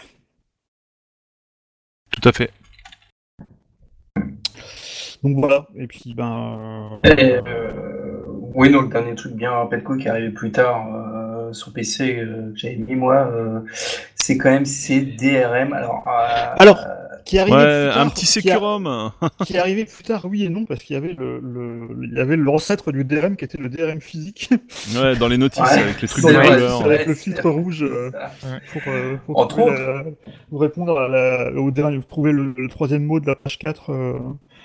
Tout à fait. Donc voilà, et puis ben. Et, euh, euh, oui, donc le dernier truc bien Petco qui est arrivé plus tard euh, sur PC euh, que j'avais mis moi, euh, c'est quand même ces DRM. Alors, euh, Alors, euh, qui Ouais, plus tard, un petit qui a- Securum. qui est arrivé plus tard, oui et non, parce qu'il y avait le, le- il y avait l'ancêtre du DRM qui était le DRM physique, Ouais, dans les notices Ouais. avec les trucs de vrai, couleur. avec vrai, le filtre rouge euh, pour, euh, pour, Entre trouver la- pour répondre à la, au dernier, trouver le, le troisième mot de la page 4. euh,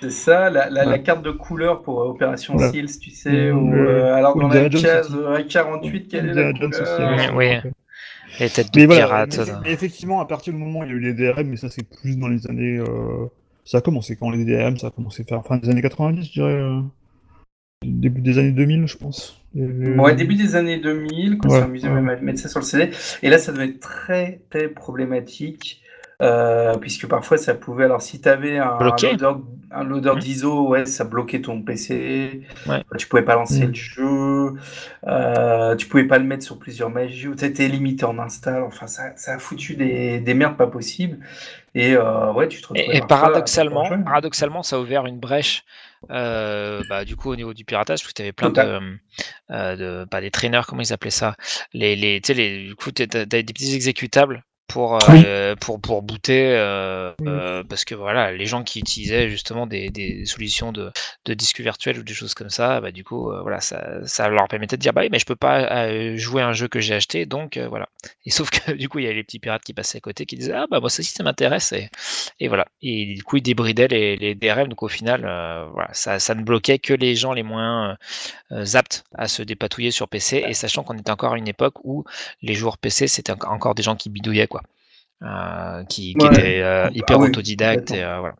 C'est ça, la, la, la Ouais. carte de couleur pour euh, Opération Voilà. Seals, tu sais, Mmh, ou le- euh, alors la Indiana case Jones euh, 48, quelle est la aussi, couleur ouais. De voilà, ça. mais effectivement, à partir du moment où il y a eu les DRM, mais ça c'est plus dans les années. euh, ça a commencé quand les DRM, ça a commencé vers fin des années 90, je dirais. euh, début des années 2000, je pense. Euh, Ouais, début des années 2000, quand Ouais, c'est amusé ouais. même à mettre ça sur le CD. Et là, ça devait être très, très problématique. Euh, puisque parfois ça pouvait, alors si tu avais un, Bloqué. loader, un loader d'ISO, ouais, ça bloquait ton PC, Ouais. tu pouvais pas lancer Mm. le jeu, euh, tu pouvais pas le mettre sur plusieurs magies, tu étais limité en install, enfin ça, ça a foutu des, des merdes pas possibles. Et euh, ouais, tu te Et, et à paradoxalement, paradoxalement, ça a ouvert une brèche euh, bah, du coup au niveau du piratage, parce que tu avais plein de, euh, de pas des traîneurs, comment ils appelaient ça? Les, les, tu sais, les, du coup, tu des petits exécutables pour, Oui. euh, pour, pour booter, euh, Oui. euh, parce que voilà, les gens qui utilisaient justement des, des solutions de, de disques virtuels ou des choses comme ça, bah, du coup, voilà, ça, ça leur permettait de dire, bah oui, mais je peux pas jouer à un jeu que j'ai acheté, donc voilà. Et sauf que du coup, il y a les petits pirates qui passaient à côté qui disaient, ah bah moi ça aussi ça m'intéresse, et, et voilà. Et du coup, ils débridaient les, les DRM, donc au final, voilà, ça, ça ne bloquait que les gens les moins aptes à se dépatouiller sur PC, et sachant qu'on était encore à une époque où les joueurs PC, c'était enco- encore des gens qui bidouillaient, quoi. Euh, qui, qui Ouais. étaient euh, Ah hyper oui, autodidactes, et complètement. euh, voilà.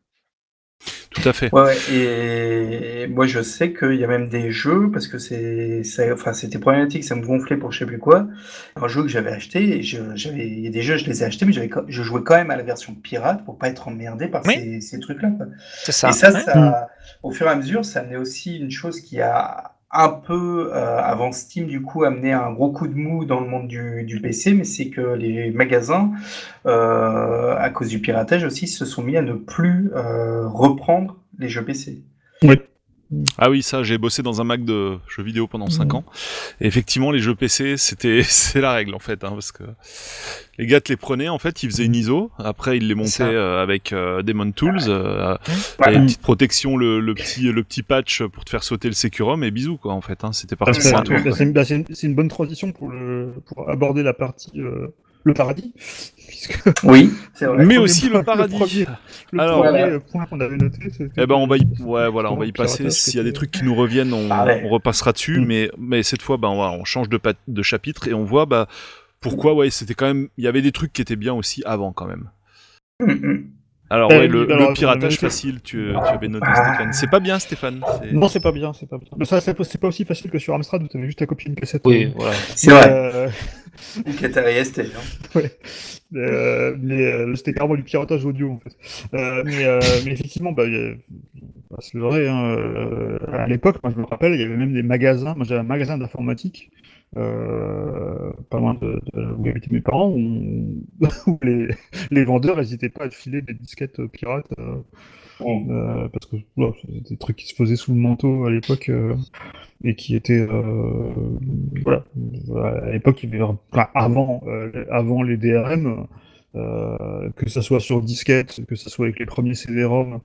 Tout à fait. Ouais, et moi je sais qu'il y a même des jeux, parce que c'est, ça- enfin, c'était problématique, ça me gonflait pour je sais plus quoi. Un jeu que j'avais acheté, et je, j'avais, il y a des jeux, je les ai achetés, mais j'avais, je jouais quand même à la version pirate pour pas être emmerdé par Oui. ces, ces trucs-là. quoi. C'est ça. Et ça, ouais. ça, au fur et à mesure, ça amenait aussi une chose qui a un peu, euh, avant Steam, du coup, amené un gros coup de mou dans le monde du, PC, mais c'est que les magasins, euh, à cause du piratage aussi, se sont mis à ne plus euh, reprendre les jeux PC. Ah oui, ça, j'ai bossé dans un Mac de jeux vidéo pendant 5 Mhm. ans. Et effectivement, les jeux PC, c'était c'est la règle en fait, hein, parce que les gars te les prenaient en fait, ils faisaient une ISO, après ils les montaient euh, avec euh, Demon Tools, euh, et une petite protection, le, le petit le petit patch pour te faire sauter le Securum et bisous quoi en fait. Hein, c'était parti c'est pour un ça. tour. bah, une, bah, une- c'est une bonne transition pour, le, pour aborder la partie euh, le paradis, puisque Oui, vrai. Mais aussi point- le paradis. le premier- le Alors, premier voilà. point qu'on avait noté, Eh ben on va y, ouais voilà, on va y passer. S'il y a des trucs qui nous reviennent, on, Ah ouais. on repassera dessus. Mm. Mais mais cette fois, bah on, change de, chapitre et on voit bah pourquoi ouais c'était quand même. Il y avait des trucs qui étaient bien aussi avant quand même. Hum. Alors Ben ouais, le, alors, le piratage facile, tu, tu avais noté Stéphane. C'est pas bien Stéphane. Non, c'est pas bien, c'est pas bien. C'est pas, aussi facile que sur Amstrad où t'avais juste à copier une cassette. Oui, euh, voilà. C'est vrai. Donc, Atari ST. ouais. Euh, mais euh, c'était carrément du piratage audio en fait. Euh, mais, mais effectivement, bah, bah, c'est vrai. Hein, à l'époque, moi je me rappelle, il y avait même des magasins. Moi j'avais un magasin d'informatique. Pas loin de, où habitaient mes parents, où, les, les vendeurs n'hésitaient pas à filer des disquettes pirates euh, parce que c'était des trucs qui se faisaient sous le manteau à l'époque euh, et qui étaient euh, voilà. À l'époque avant avant les DRM que ça soit sur disquette que ça soit avec les premiers CD-ROM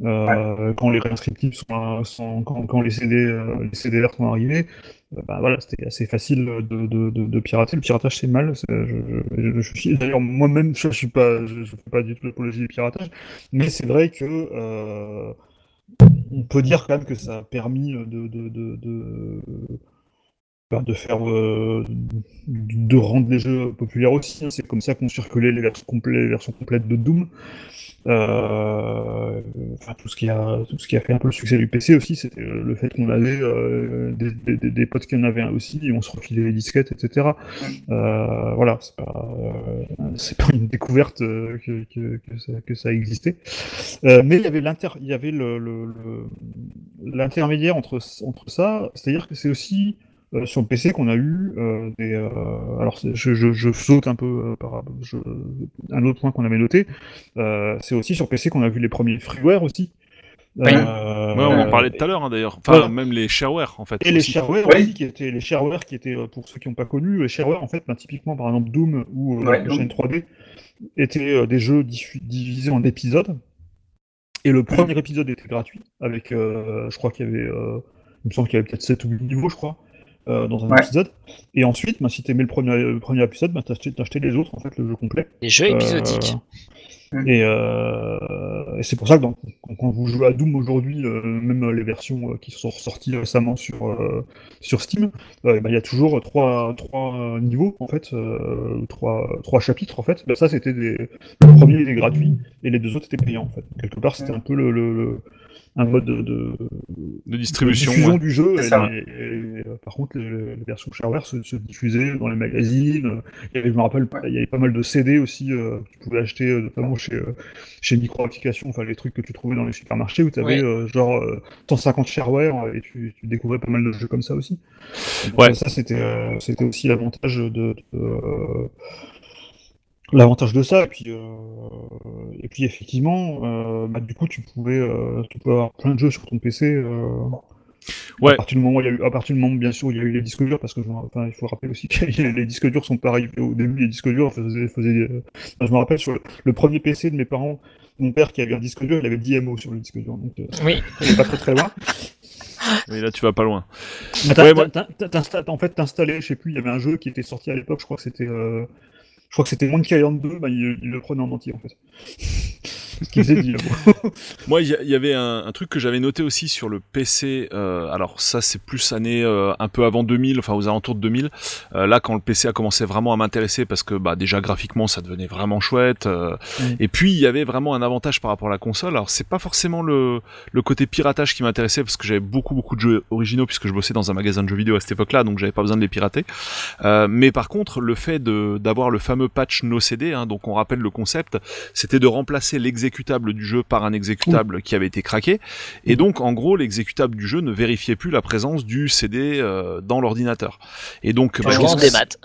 quand les réinscriptifs sont, quand, quand les CD les CDR sont arrivés bah, voilà c'était assez facile de, de, de, pirater le piratage c'est mal d'ailleurs moi-même je, pas je, fais pas du tout l'apologie du piratage mais c'est vrai que euh, on peut dire quand même que ça a permis de, de, de, bah, faire euh, de rendre les jeux populaires aussi. hein. C'est comme ça versions, complètes, les versions complètes de Doom. Euh, enfin, tout ce qui a tout ce qui a fait un peu le succès du PC aussi, c'était le fait qu'on avait euh, des, des, des, potes qui en avaient aussi, on se refilait les disquettes, etc. Euh, voilà, c'est pas euh, c'est pas une découverte euh, que, que, que, ça, que ça existait. Euh, mais il y avait l'inter, il y avait le l'intermédiaire entre entre ça, c'est-à-dire que c'est aussi euh, sur le PC qu'on a eu euh, des. Euh, alors je, je, je, saute un peu euh, par je, un autre point qu'on avait noté. Euh, c'est aussi sur PC qu'on a vu les premiers freeware aussi. Oui. Euh, ouais, on en parlait tout à l'heure hein, d'ailleurs. Enfin, voilà. même les shareware en fait. Et les shareware aussi, qui étaient les shareware qui étaient pour ceux qui n'ont pas connu, les shareware en fait, ben, typiquement par exemple Doom ou Ouais, la chaîne 3D étaient des jeux divisés en épisodes. Et le premier épisode était gratuit avec, je crois qu'il y avait, il me semble qu'il y avait peut-être 7 ou 8 niveaux, je crois. Euh, dans un Ouais. épisode. Et ensuite, bah, si t'aimais le premier, le premier épisode, bah, t'achetais, t'achetais les autres, en fait, le jeu complet. Les jeux épisodiques. Euh, et, euh, et c'est pour ça que dans- quand, quand vous jouez à Doom aujourd'hui, euh, même les versions euh, qui sont sorties récemment sur, euh, sur Steam, euh, bah, il y a toujours trois, trois niveaux, en fait, euh, trois, trois chapitres, en fait. Bah, ça, c'était des... Le premier était gratuit, et les deux autres étaient payants, en fait. Quelque part, c'était un peu le... le- le- un mode de, de, de distribution. diffusion ouais. du jeu. Et, et, euh, par contre, les versions shareware se, se diffusaient dans les magazines. Il y avait, je me rappelle, Ouais. il y avait pas mal de CD aussi euh, que tu pouvais acheter, euh, notamment chez, euh, chez Micro Applications, enfin les trucs que tu trouvais dans les supermarchés où tu avais genre euh, 150 shareware et tu, tu découvrais pas mal de jeux comme ça aussi. Donc, Ouais. Ça, c'était euh, c'était aussi l'avantage de. L'avantage de ça, et puis, euh, et puis effectivement, euh, bah, du coup, tu pouvais, euh, tu pouvais avoir plein de jeux sur ton PC. euh, Ouais. À partir du moment où il y a eu, à partir du moment, bien sûr, où il y a eu les disques durs, parce que enfin, il faut rappeler aussi que les disques durs sont pas arrivés au début. Les disques durs faisaient, faisaient, euh, enfin, je me rappelle sur le, le premier PC de mes parents, mon père qui avait un disque dur, il avait 10 MO sur le disque dur, donc euh, Oui. il est pas très très loin. Mais là, tu vas pas loin. Ouais, moi- t'insta- en fait, t'installais, je sais plus, il y avait un jeu qui était sorti à l'époque, je crois que c'était, euh, je crois que c'était Monkey Island 2, bah, il, il le prenait en entier en fait. Qui faisait 10 MO. Moi, il y, avait un, un truc que j'avais noté aussi sur le PC. euh, alors ça, c'est plus année euh, un peu avant 2000, enfin aux alentours de 2000. Euh, là, quand le PC a commencé vraiment à m'intéresser, parce que bah déjà graphiquement, ça devenait vraiment chouette. Mm. Et puis il y avait vraiment un avantage par rapport à la console. Alors c'est pas forcément le, le côté piratage qui m'intéressait, parce que j'avais beaucoup beaucoup de jeux originaux puisque je bossais dans un magasin de jeux vidéo à cette époque-là, donc j'avais pas besoin de les pirater. Mais par contre, le fait d'avoir le fameux patch no CD, hein, donc on rappelle le concept, c'était de remplacer l'exécution l'exécutable du jeu par un exécutable qui avait été craqué. Et donc, en gros, l'exécutable du jeu ne vérifiait plus la présence du CD euh, dans l'ordinateur. Et donc, bah, des maths.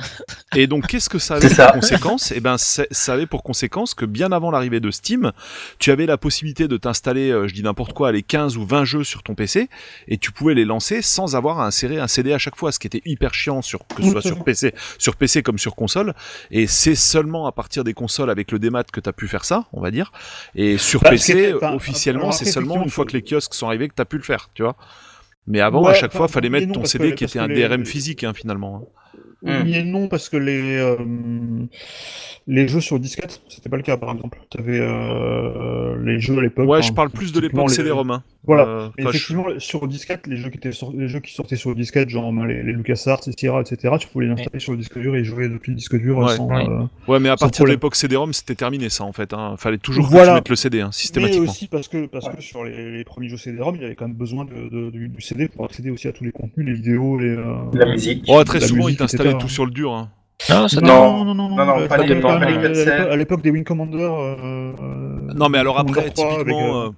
et donc, qu'est-ce que ça avait pour conséquence? Eh ben, ça avait pour conséquence que bien avant l'arrivée de Steam, tu avais la possibilité de t'installer, euh, je dis n'importe quoi, les 15 ou 20 jeux sur ton PC, et tu pouvais les lancer sans avoir à insérer un CD à chaque fois, ce qui était hyper chiant sur que ce soit sur. PC, sur PC comme sur console. Et c'est seulement à partir des consoles avec le démat que tu as pu faire ça, on va dire. Et sur Bah, PC, c'était- enfin, officiellement, c'est seulement une fois que les kiosques sont arrivés que tu as pu le faire, tu vois. Mais avant, Ouais, à chaque fois, fallait mettre non, ton CD que- qui était un les- DRM physique, hein, finalement. hein. Oui et non, parce que les, euh, les jeux sur disquette, c'était pas le cas par exemple. Tu avais les jeux à l'époque. Ouais, je parle plus de l'époque les- CD-ROM. Voilà. Euh, Mais je- effectivement, sur disquette, les jeux qui, étaient sur- les jeux qui sortaient sur disquette, genre ben, les, les LucasArts, etc., etc., tu pouvais les installer sur le disque dur et jouer depuis le disque dur Ouais. sans. Ouais. euh, Ouais, mais à partir de l'époque CD-ROM, c'était terminé ça en fait. Hein. Fallait toujours que Voilà. tu mettes le CD, hein, Mais systématiquement. aussi parce que, parce que sur les, les premiers jeux CD-ROM, il y avait quand même besoin de, de- du, du CD pour accéder aussi à tous les contenus, les vidéos, les. euh, La musique. Oh, très la souvent, musique, ils t'installaient tout sur le dur. Hein. Non, Non. non, non, non, euh, pas à l'époque- 4.7. à l'époque des Wing Commander. euh, Non, mais alors après, Commander 3 avec, typiquement, euh, euh,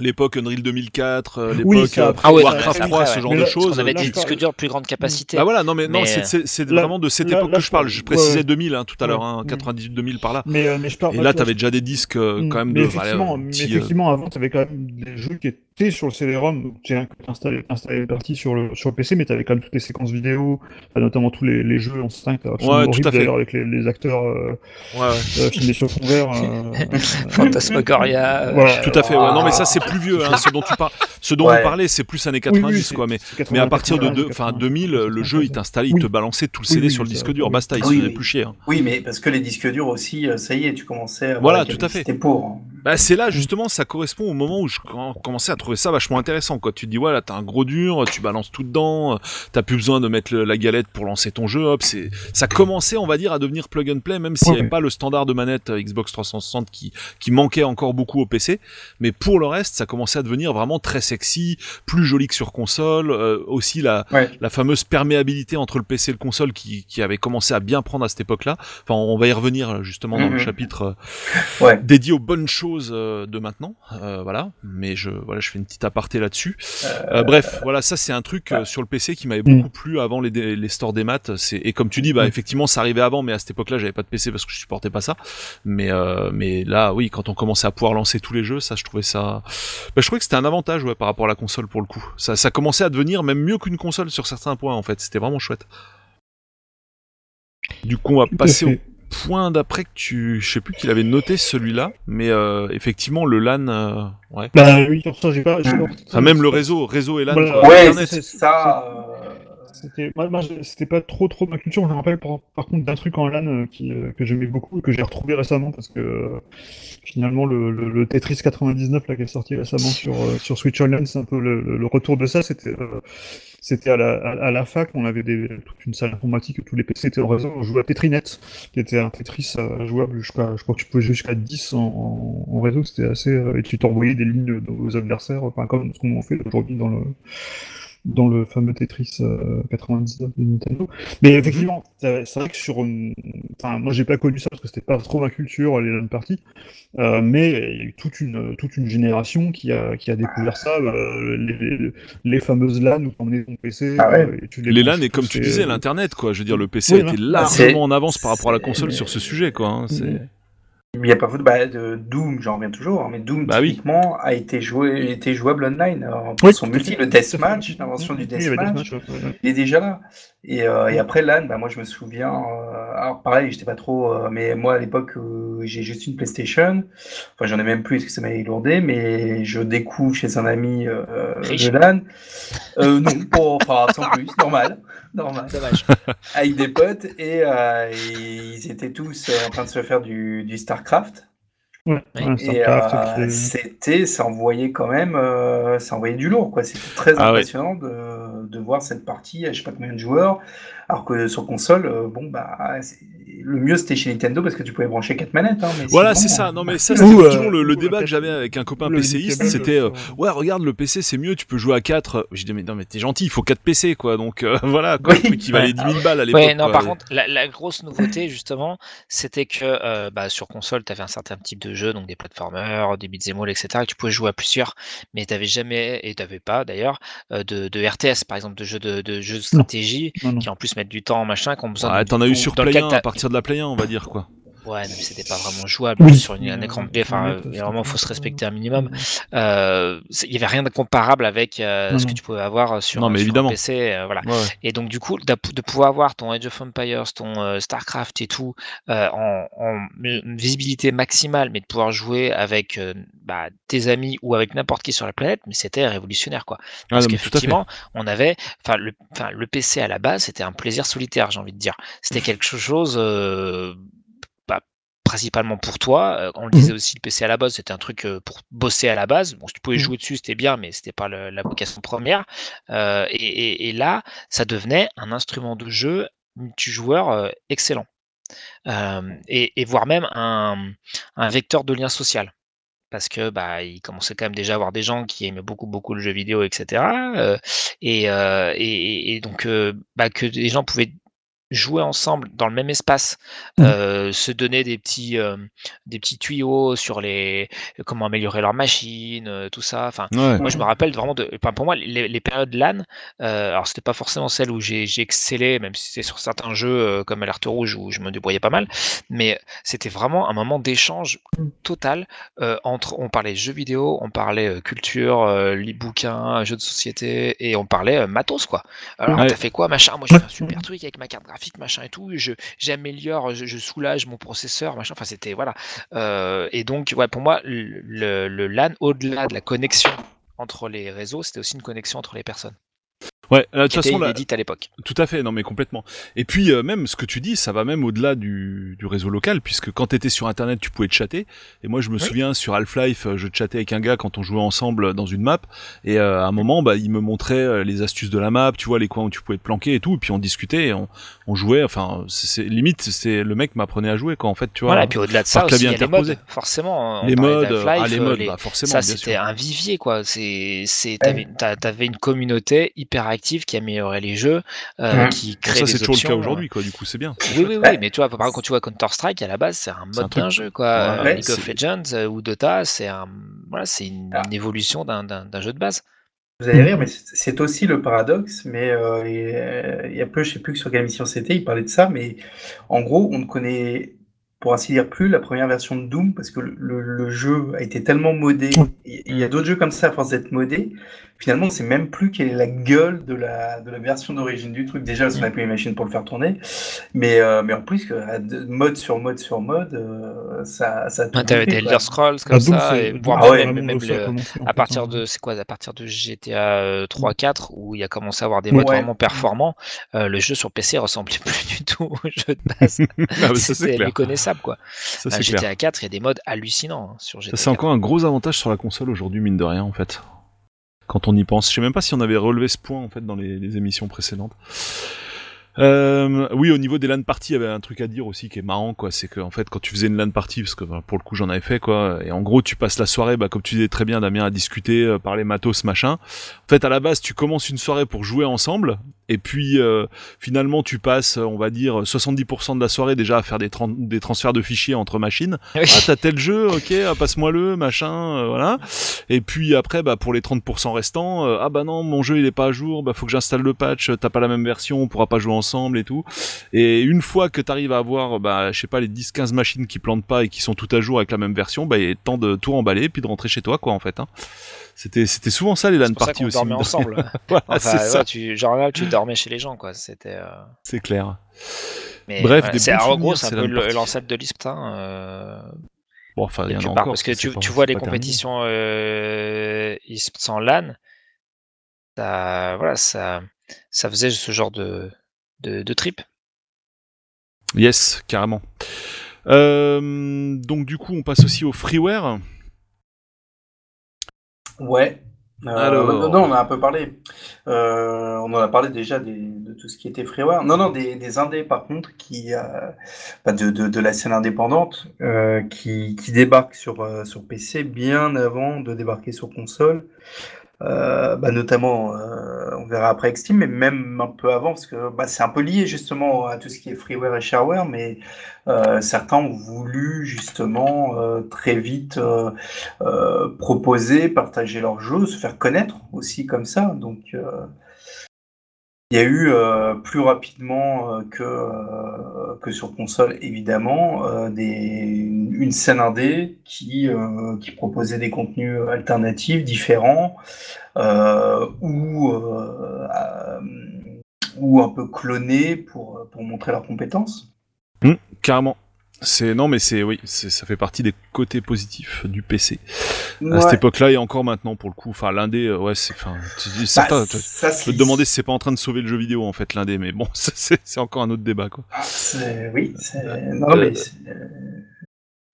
l'époque Unreal 2004, euh, Oui, l'époque c'est euh, après, Ah ouais, Warcraft c'est 3, après, ce genre Mais de choses. On avait des disques durs de plus grande capacité. Bah voilà, non mais non, Mais, c'est- c'est c'est là- vraiment de cette là- époque là, que je parle. Je précisais ouais. 2000 hein, tout à l'heure, Ouais. hein, Mm. 98-2000 par là. Mais, euh, mais je parle. Et là, t'avais déjà des disques euh, Mm, quand même mais de effectivement, voilà, mais euh, effectivement avant, tu avais quand même des jeux qui étaient sur le CD-ROM, donc tu installé, installé les parties sur le, sur le PC, mais tu avais quand même toutes les séquences vidéo, notamment tous les, les jeux en 5, absolument Ouais, tout horribles à fait. d'ailleurs, avec les, les acteurs euh, ouais, ouais. euh, filmés sur fond vert. euh, Fantasmagoria. euh, Voilà. Tout à fait. Ouais. Non, mais ça Ah. c'est plus vieux. Hein, ce dont tu parles, ce dont Ouais. on parlait, c'est plus années oui, oui, 90 c'est- quoi. Mais à 80, partir de 80, deux, enfin 80, 2000, le jeu il t'installait, il Oui. te balançait tout le Oui, CD oui, sur le disque dur. oui. Basta, il se Oui, faisait oui. plus chier. hein. Oui, mais parce que les disques durs aussi, euh, ça y est, tu commençais à Voilà, tout à fait. capacité pour. hein. Bah, c'est là justement, ça correspond au moment où je com- commençais à trouver ça vachement intéressant. Quoi. Tu te dis, ouais, là t'as un gros dur, tu balances tout dedans, euh, t'as plus besoin de mettre le- la galette pour lancer ton jeu. Hop, c'est ça commençait, on va dire, à devenir plug and play, même s'il n'y Ouais. avait pas le standard de manette euh, Xbox 360 qui qui manquait encore beaucoup au PC. Mais pour le reste, ça commençait à devenir vraiment très sexy, plus joli que sur console. euh, aussi la Ouais. la fameuse perméabilité entre le PC et le console qui, qui avait commencé à bien prendre à cette époque-là. Enfin, on va y revenir justement dans le Mhm. chapitre euh, Ouais. dédié aux bonnes choses euh, de maintenant. Voilà, mais je voilà, je fais une petite aparté là-dessus. Euh, bref, voilà, ça c'est un truc euh, sur le PC qui m'avait Mm. beaucoup plu avant les, les stores des maths. C'est et comme tu dis, bah Mm. effectivement, ça arrivait avant, mais à cette époque-là, j'avais pas de PC parce que je supportais pas ça. Mais euh, mais là, oui, quand on commençait à pouvoir lancer tous les jeux, ça, je trouvais ça. Bah, je trouvais que c'était un avantage, ouais, par rapport à la console pour le coup. Ça, ça commençait à devenir même mieux qu'une console sur certains points en fait. C'était vraiment chouette. Du coup, on va passer au. Point d'après que tu, je sais plus qu'il avait noté celui-là, mais euh, effectivement le LAN, euh, ouais. Bah oui, sur ça, j'ai pas. j'ai pas- Enfin, même le réseau, réseau et LAN. Voilà. Ouais, Internet. c'est ça. euh, C'était moi, moi, je- c'était pas trop trop ma culture. Je me rappelle par, par contre d'un truc en LAN euh, qui, euh, que j'aimais beaucoup et que j'ai retrouvé récemment parce que euh, finalement le, le, le Tetris 99 là qui est sorti récemment sur euh, sur Switch Online, c'est un peu le, le- le retour de ça. C'était euh, c'était à la, à, la fac, on avait toute une salle informatique tous les PC étaient en réseau. On jouait à Tetrinet, qui était un Tetris euh, jouable jusqu'à, je crois que tu pouvais jouer jusqu'à 10 en, en, en réseau. C'était assez, euh, et tu t'envoyais des lignes aux adversaires, enfin comme ce qu'on fait aujourd'hui dans le dans le fameux Tetris euh, 99 de Nintendo. Mais effectivement, c'est vrai que sur une... Enfin, moi j'ai pas connu ça parce que c'était pas trop ma culture, les LAN parties, euh, mais il y a eu toute une, toute une génération qui a, qui a découvert ça, euh, les, les, les fameuses LAN où tu emmenais ton PC. Ah ouais. euh, et tu Les LAN et comme tu disais, l'internet quoi. Je veux dire, le PC Oui, était non. largement en avance par rapport à la console sur ce sujet quoi. hein, c'est- Mhm. Il n'y a pas. Bah, de Doom, j'en reviens toujours, hein, mais Doom, Bah oui. typiquement, a été, joué, été jouable online. euh, Oui, son multi, le Deathmatch, l'invention du Oui, il Deathmatch, ouais. il est déjà là. Et, euh, et après LAN, bah, moi je me souviens, euh, alors pareil, j'étais pas trop, euh, mais moi à l'époque euh, j'ai juste une PlayStation, enfin j'en ai même plus parce que ça m'a lourdé, mais je découvre chez un ami euh, le LAN. Euh, non, pas, enfin sans plus, normal, normal Dommage. avec des potes et, euh, et ils étaient tous en train de se faire du, du StarCraft. Ouais, euh, c'était, ça envoyait quand même, euh, ça envoyait du lourd, quoi. C'était très Ah ouais. impressionnant de, de voir cette partie, à je sais pas combien de joueurs, alors que sur console, euh, bon bah, le mieux c'était chez Nintendo parce que tu pouvais brancher quatre manettes. Hein, mais Voilà, c'est ça. Non mais ça c'était euh, toujours le, débat que j'avais avec un copain PCiste, c'était euh, ouais regarde le PC c'est mieux, tu peux jouer à 4 J'ai dit mais non mais t'es gentil, il faut 4 PC quoi. Donc euh, voilà, quoi, Oui. le truc qui valait 10 000 balles à l'époque. Ouais, non, quoi. par contre, la, la grosse nouveauté, justement, c'était que euh, bah, sur console, tu avais un certain type de jeux, donc des platformers, des beat'em all, etc., que tu pouvais jouer à plusieurs, mais tu n'avais jamais, et tu n'avais pas d'ailleurs, de, de RTS, par exemple, de jeux de, de, jeux de stratégie, Non, non. qui en plus mettent du temps, machin, qui ont besoin de. T'en as eu sur Play lequel 1, t'as- à partir de la Play 1, on va dire, quoi. Ouais, mais c'était pas vraiment jouable Oui. sur une, un écran euh, de. Enfin, euh, il vraiment, faut se respecter un minimum. Euh, il y avait rien de comparable avec euh, Non, ce que tu pouvais avoir sur, Non, mais sur un évidemment. PC. euh, voilà. Ouais, ouais. Et donc du coup, de pouvoir avoir ton Age of Empires, ton euh, Starcraft et tout euh, en, en visibilité maximale, mais de pouvoir jouer avec euh, bah, tes amis ou avec n'importe qui sur la planète, mais c'était révolutionnaire quoi. Ah, Parce fait. qu'effectivement, on avait, enfin le, enfin le PC à la base, c'était un plaisir solitaire, j'ai envie de dire. C'était quelque chose. Principalement pour toi. Euh, on le disait aussi, le PC à la base, c'était un truc euh, pour bosser à la base. Bon, si tu pouvais Mhm. jouer dessus, c'était bien, mais c'était pas le- la vocation première. Euh, et, et- et là, ça devenait un instrument de jeu multijoueur euh, excellent. Euh, et, et voire même un, un vecteur de lien social. Parce que bah il commençait quand même déjà à avoir des gens qui aimaient beaucoup beaucoup le jeu vidéo, etc. Et, donc bah, que les gens pouvaient jouer ensemble dans le même espace, Mhm. euh, se donner des petits euh, des petits tuyaux sur les comment améliorer leur machine, euh, tout ça. Enfin, Ouais. moi, je me rappelle vraiment de. Enfin, pour moi, les, les périodes LAN, alors c'était pas forcément celle où j'ai excellé, même si c'était sur certains jeux comme Alerte Rouge où je me débrouillais pas mal, mais c'était vraiment un moment d'échange total euh, entre. On parlait jeux vidéo, on parlait culture, li- bouquins, jeux de société, et on parlait matos, quoi. Alors, Ouais. t'as fait quoi, machin? Moi, j'ai fait un super truc avec ma carte graphique, machin et tout. Je J'améliore, je, je soulage mon processeur, machin. Enfin, c'était. Voilà. Euh, et donc, ouais, pour moi, le- le LAN, au-delà de la connexion entre les réseaux, c'était aussi une connexion entre les personnes. Ouais, euh, de toute façon, là, inédite à l'époque. Tout à fait, non mais complètement. Et puis euh, même ce que tu dis, ça va même au-delà du, du réseau local, puisque quand t'étais sur internet, tu pouvais te chatter. Et moi je me Oui. souviens sur Half-Life, euh, je chattais avec un gars quand on jouait ensemble dans une map, et euh, à un moment, bah, il me montrait euh, les astuces de la map, tu vois les coins où tu pouvais te planquer et tout, et puis on discutait, et on, on jouait. Enfin, c'est limite, c'est le mec m'apprenait à jouer quoi. En fait, tu vois. Voilà, et puis au-delà de ça aussi, il y a les modes, forcément. on les modes, ah les euh, modes, les- bah forcément, ça c'était un vivier quoi. C'est, c'est, t'avais, t'a- t'avais une communauté hyper active qui améliorait les jeux, euh, qui Bon, créait ça des c'est toujours le options. cas aujourd'hui, quoi. Du coup, c'est bien. Oui, oui, oui, mais tu vois, par exemple, quand tu vois Counter Strike, à la base, c'est un mode d'un jeu, quoi. Euh, Ouais, League of Legends euh, ou Dota, c'est un, voilà, c'est une, Ah. une évolution d'un, d'un, d'un jeu de base. Vous allez rire, mais c'est aussi le paradoxe. Mais euh, il y a- il y a peu, je sais plus sur quelle émission c'était, il parlait de ça. Mais en gros, on ne connaît, pour ainsi dire, plus la première version de Doom parce que le, jeu a été tellement modé. Il il y a d'autres jeux comme ça à force d'être modé. Finalement, on ne sait même plus quelle est la gueule de la, de la version d'origine du truc. Déjà, parce qu'on n'a plus les machines pour le faire tourner. Mais, euh, mais en plus, que, mode sur mode sur mode, euh, ça, ça a T'avais des. Elder Scrolls comme ça, et voire Ah ouais, même, même a le- à partir de c'est quoi à partir de GTA euh, 3-4 où il a commencé à avoir des Ouais. modes vraiment performants euh, le jeu sur PC ressemblait plus du tout au jeu de base Ah, bah, c'est c'était méconnaissable quoi Ça Euh, c'est clair. GTA 4 il y a des modes hallucinants hein, sur GTA c'est encore un gros avantage sur la console aujourd'hui, mine de rien, en fait. Quand on y pense. Je sais même pas si on avait relevé ce point, en fait, dans les, émissions précédentes. Euh, oui, au niveau des LAN parties, il y avait un truc à dire aussi qui est marrant, quoi. C'est que, en fait, quand tu faisais une LAN party, parce que pour le coup j'en avais fait, quoi, et en gros tu passes la soirée, bah, comme tu disais très bien, Damien, à discuter, euh, parler matos, machin. En fait, à la base, tu commences une soirée pour jouer ensemble, et puis euh, finalement tu passes, on va dire, 70% de la soirée déjà à faire des, tran- des transferts de fichiers entre machines. Oui. Ah, t'as tel jeu, ok, ah, passe-moi le, machin, euh, voilà. Et puis après, bah, pour les 30% restants, euh, ah bah non, mon jeu il est pas à jour, bah faut que j'installe le patch, t'as pas la même version, on pourra pas jouer ensemble et tout. Et une fois que t'arrives à avoir, bah, je sais pas, les 10-15 machines qui plantent pas et qui sont toutes à jour avec la même version, bah, il est temps de tout remballer puis de rentrer chez toi, quoi, en fait. Hein. C'était, c'était souvent ça les LAN parties aussi. dormait ensemble Voilà, enfin, ouais, ça, tu, genre là tu dormais chez les gens quoi c'était euh, c'est clair. mais Bref, des c'est en gros c'est un peu l'ancêtre de l'ISPTA euh, Bon, enfin, il y en a quelque encore. part, parce que tu, pas- tu vois les compétitions euh, ISP sans LAN, ça, voilà, ça, ça faisait ce genre de, de, de trip. Yes, carrément. Euh, donc du coup, on passe aussi au freeware. Ouais. Euh, Alors. non, on a un peu parlé. Euh, on en a parlé déjà des- de tout ce qui était freeware. Non, non, des, des indés par contre, qui, euh, bah, de, de, de la scène indépendante, qui, qui débarquent sur, sur PC bien avant de débarquer sur console. Euh, bah, notamment, euh, on verra après Extreme, mais même un peu avant, parce que bah, c'est un peu lié justement à tout ce qui est freeware et shareware, mais euh, certains ont voulu justement euh, très vite euh, euh, proposer, partager leurs jeux, se faire connaître aussi comme ça. Donc, il y a eu euh, plus rapidement euh, que, euh, que sur console, évidemment, des, une scène indé qui, qui proposait des contenus alternatifs, différents, ou, ou un peu clonés pour, pour montrer leurs compétences. Carrément. C'est non mais c'est oui, ça fait partie des côtés positifs du PC. À Ouais. cette époque-là et encore maintenant pour le coup. Enfin l'indé, euh, ouais c'est enfin tu dis certains. Bah, tu- ça, je peux te demander si c'est pas en train de sauver le jeu vidéo en fait l'indé, mais bon ça, c'est encore un autre débat quoi. Ah, oui. Non, Euh, mais c'est-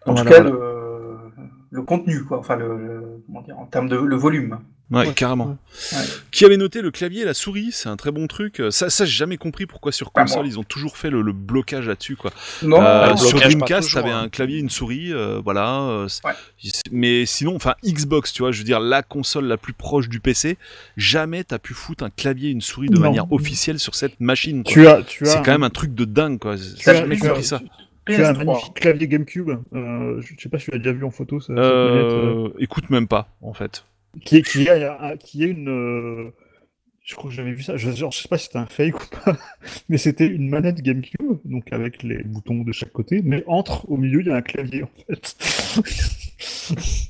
En voilà, tout cas, voilà. le... le contenu, quoi. Enfin, le... le- Comment dire, en termes de le volume. Ouais, Ouais, carrément. ouais. Qui avait noté le clavier et la souris, c'est un très bon truc. Ça, ça j'ai jamais compris pourquoi sur Pas console ils ont toujours fait le, le blocage là-dessus quoi. Non, Euh, sur Dreamcast, t'avais hein. un clavier, une souris, euh, voilà. euh, Ouais. Mais sinon, enfin Xbox, tu vois, je veux dire la console la plus proche du PC, jamais t'as pu foutre un clavier et une souris de Non. manière officielle sur cette machine. quoi. Tu as, tu as, C'est quand même un truc de dingue quoi. tu J'ai as- jamais compris ça. tu as un PS3. magnifique clavier GameCube. Euh, je sais pas si tu l'as déjà vu en photo. ça- euh, Euh, écoute même pas en fait. qui est, qui a, qui est une. euh, Je crois que j'avais vu ça. Je, genre, je sais pas si c'était un fake ou pas, mais c'était une manette GameCube, donc avec les boutons de chaque côté, mais entre, au milieu, il y a un clavier en fait.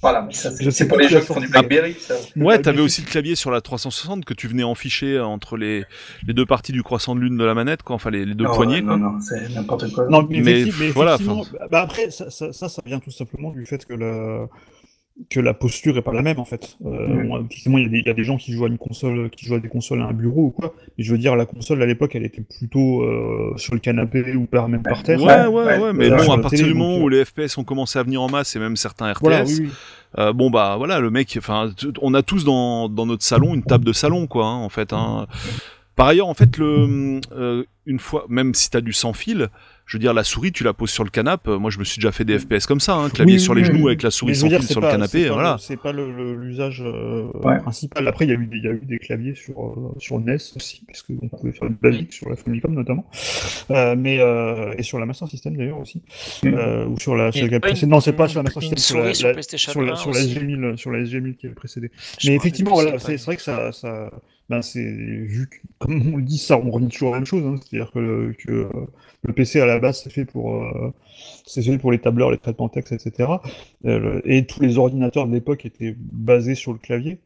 Voilà, mais ça, Je c'est pour pas les a qui font du. Blackberry, ça. Ouais, t'avais aussi le clavier sur la 360 que tu venais enficher entre les, les deux parties du croissant de lune de la manette, quoi. Enfin les, les deux Non, poignées. Non, quoi. non, c'est n'importe quoi. Non, mais, Mais, voilà, effectivement, bah après, ça, ça, ça, ça vient tout simplement du fait que la, que la posture est pas la même en fait. Euh, Mm. bon, effectivement, il y, a des- il y a des gens qui jouent à une console, qui jouent à des consoles à un bureau ou quoi. Mais je veux dire, la console à l'époque, elle était plutôt euh, sur le canapé ou par même par terre. Ouais, ouais, ouais, ouais, mais bon, à partir télé, du moment donc, où les FPS ont commencé à venir en masse et même certains RTS, Voilà, oui, oui. euh, bon bah voilà, le mec, enfin, on a tous dans, dans notre salon une table de salon, quoi, hein, en fait. Hein. Par ailleurs, en fait, le, euh, une fois, même si t'as du sans fil, je veux dire, la souris, tu la poses sur le canapé. Moi, je me suis déjà fait des FPS comme ça, hein, clavier Oui, sur les oui, genoux oui. avec la souris sans dire, sur pas- le canapé, c'est pas voilà. le- C'est pas le- le- l'usage euh, Ouais. principal. Après, il y, a eu des- il y a eu des claviers sur, euh, sur NES aussi, parce qu'on pouvait faire du basique sur la Famicom notamment, euh, mais euh, et sur la Master System d'ailleurs aussi, Mm. euh, ou sur la. Sur la précédente- non, c'est pas sur la Master System, sur la, sur la- PlayStation sur la, 1 sur la aussi. SG1000, sur la SG1000 qui avait précédé. Je Mais effectivement, voilà, c'est vrai que ça, ça ben c'est vu que, comme on le dit, ça, on revient toujours à la même chose, hein, c'est-à-dire que, le, que euh, le PC à la base c'est fait pour, euh, c'est fait pour les tableurs, les traitements texte, etc. Euh, et tous les ordinateurs de l'époque étaient basés sur le clavier.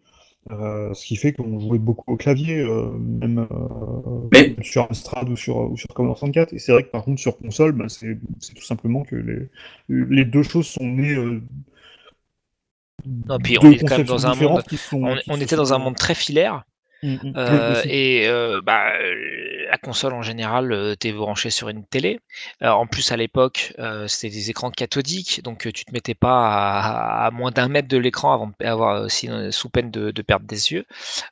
Euh, ce qui fait qu'on jouait beaucoup au clavier, euh, même euh, Mais- sur Amstrad ou sur, ou sur Commodore 64. Et c'est vrai que par contre sur console, ben, c'est tout simplement que les, les deux choses sont nées Non, puis on deux est quand même conceptions dans un différentes monde. qui sont- On, était dans un monde très filaire. Mm, mm. Oui, Euh, et euh, bah, la console en général, euh, t'es branché sur une télé. En plus, à l'époque, c'était des écrans cathodiques, donc tu te mettais pas à, à moins d'un mètre de l'écran avant de avoir aussi sous peine de, de perdre des yeux.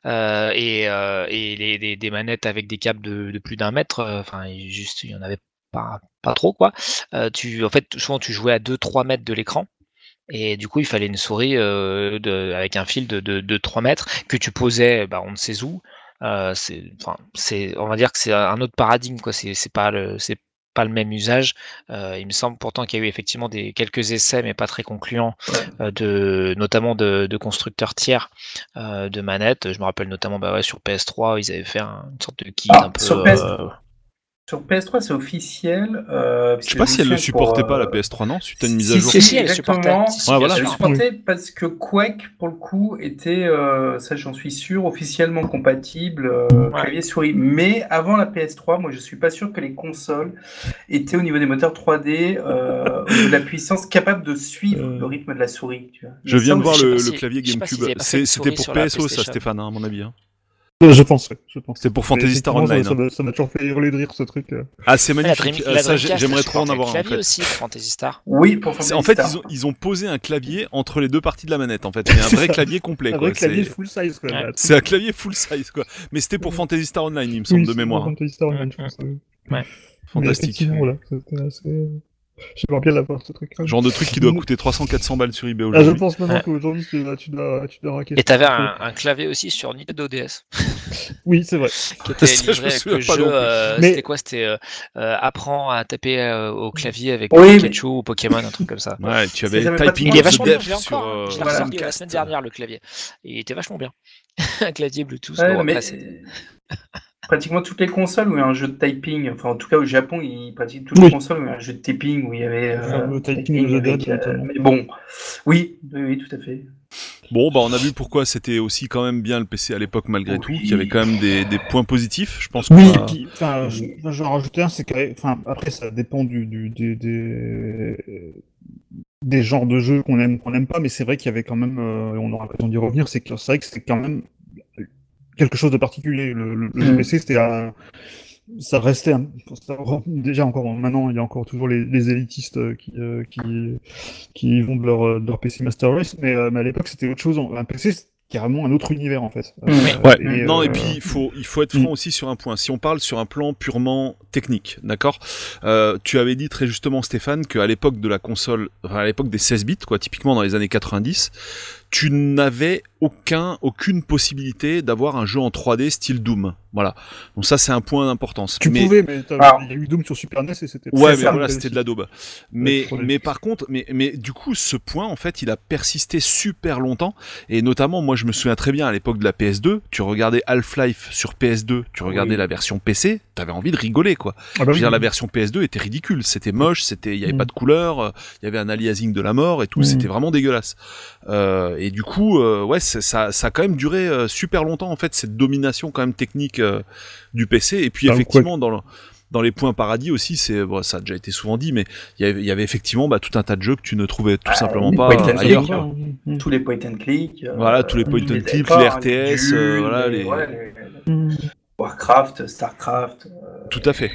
Et et les, les- des manettes avec des câbles de, de plus d'un mètre, enfin, il- juste, il y en avait pas, pas trop quoi. Euh, tu, en fait, souvent tu jouais à 2-3 mètres de l'écran. Et du coup, il fallait une souris euh, de, avec un fil de, de, de 3 mètres que tu posais, bah, on ne sait où. Euh, c'est, enfin, c'est, on va dire que c'est un autre paradigme, quoi. C'est, c'est pas le, c'est pas le même usage. Euh, il me semble pourtant qu'il y a eu effectivement des quelques essais, mais pas très concluants, euh, de, notamment de, de constructeurs tiers euh, de manettes. Je me rappelle notamment, bah ouais, sur PS3, ils avaient fait un- une sorte de kit Ah, un peu. sur PS3. Sur PS3, c'est officiel. euh, Je sais pas si elle le supportait pas la PS3 PS3, non? Suite à une mise à jour. Si, si, elle exactement. supportait. Ouais, voilà. Elle supportait parce que Quake, pour le coup, était, euh, ça j'en suis sûr, officiellement compatible euh, Ouais. clavier souris. Mais avant la PS3, moi je suis pas sûr que les consoles étaient au niveau des moteurs 3D, euh, au niveau de la puissance capable de suivre Euh. le rythme de la souris. Tu vois. Je viens de voir le, clavier GameCube. C'était pour PSO, ça. Stéphane, hein, à mon avis. hein. Euh, Je pense, ouais, je pense. C'était pour Fantasy Star Online. Ça hein. m'a- ça m'a toujours fait hurler de rire ce truc. euh. Ah, c'est la magnifique. Dream- Euh, ça, j'aimerais trop en avoir le en clavier fait. aussi, Fantasy Star. Oui, pour C'est- Fantasy En fait, Star. ils ont, ils ont posé un clavier entre les deux parties de la manette. En fait, c'est un vrai ça. clavier complet. Un quoi. vrai clavier C'est- full size, quoi. Ouais. C'est un clavier full size, quoi. Mais c'était pour Ouais. Fantasy Star Online, il me semble, oui, de c'est mémoire. Fantasy Star Online, je Mm, pense, oui. Ouais. Fantastique. effectivement, voilà, c'était assez- J'aimerais bien l'avoir ce truc. Genre de truc qui doit coûter 300-400 balles sur eBay Ah, je aujourd'hui. pense maintenant Ouais. qu'aujourd'hui tu dois, tu dois, tu dois raquer. Et t'avais un, un clavier aussi sur Nintendo DS, Oui, c'est vrai. qui était Ça, je me livré avec souviens le pas jeu. euh, Mais- C'était quoi C'était euh, euh, apprends à taper euh, au clavier avec Oui, Pikachu ou Pokémon, un truc comme ça. Ouais, tu avais pas Typing Il est vachement bien, je l'ai sur encore. hein. Je l'ai voilà. ressorti la semaine dernière, le clavier. Il était vachement bien. Un clavier Bluetooth. Ouais, bon, mais pratiquement toutes les consoles où il y a un jeu de typing, enfin en tout cas au Japon, ils pratiquent toutes Oui. les consoles où il y a un jeu de typing où il y avait Le fameux euh, typing of the avec, dead, euh, notamment. mais bon, oui, oui, oui, tout à fait. Bon, bah on a vu pourquoi c'était aussi quand même bien le PC à l'époque malgré Oui. tout, qu'il y avait quand même des, des points positifs. Je pense Oui, a- et puis, enfin, je, je vais en rajouter un, c'est que, enfin, après, ça dépend du, du, des, des genres de jeux qu'on aime, qu'on n'aime pas, mais c'est vrai qu'il y avait quand même, euh, on aura l'occasion d'y revenir, c'est que c'est vrai que c'était quand même quelque chose de particulier. Le, le, le Mm. PC, c'était un, ça restait un- déjà encore maintenant, il y a encore toujours les, les élitistes euh, qui, euh, qui, qui vont de leur, euh, de leur PC Master Race, mais, euh, mais à l'époque, c'était autre chose. Un PC, c'est carrément un autre univers, en fait. Mm. Ouais, et, non, euh, et puis il faut, il faut être franc aussi sur un point. Si on parle sur un plan purement technique, d'accord euh, Tu avais dit très justement, Stéphane, qu'à l'époque de la console, enfin, à l'époque des 16 bits, quoi, typiquement dans les années 90, tu n'avais aucun, aucune possibilité d'avoir un jeu en 3D style Doom. Voilà. Donc ça, c'est un point d'importance. Tu Mais- pouvais, mais il y a eu Doom sur Super NES et c'était Ouais, mais voilà, c'était de la daube. Mais, mais par contre, mais, mais du coup, ce point, en fait, il a persisté super longtemps. Et notamment, moi, je me souviens très bien à l'époque de la PS2, tu regardais Half-Life sur PS2, tu regardais Oui. la version PC, t'avais envie de rigoler, quoi. Ah bah Je veux oui. dire, la version PS2 était ridicule, c'était moche, c'était, il y avait Mm. pas de couleur, euh, il y avait un aliasing de la mort et tout, Mm. c'était vraiment dégueulasse. Euh, et du coup, euh, ouais, ça, ça a quand même duré euh, super longtemps, en fait, cette domination quand même technique euh, du PC. Et puis, Ah, effectivement, dans le, dans les points paradis aussi, c'est bon, ça a déjà été souvent dit, mais il y avait, il y avait effectivement bah, tout un tas de jeux que tu ne trouvais tout Ah, simplement pas click, ailleurs. Tous les point and click. euh, Voilà, tous les point and click, les RTS, voilà, les- les- ouais, les- Mm. Warcraft, Starcraft, euh, Tout à fait.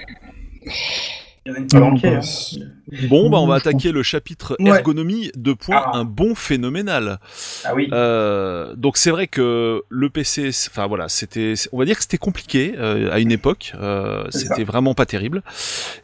Il y en a une palanquée. bah, hein. Bon, bah on va Je pense- attaquer le chapitre Ouais. ergonomie. Deux points, Ah. un bon phénoménal. Ah oui. Euh, donc c'est vrai que le PC, enfin voilà, c'était, on va dire que c'était compliqué euh, à une époque. Euh, c'était vraiment pas terrible.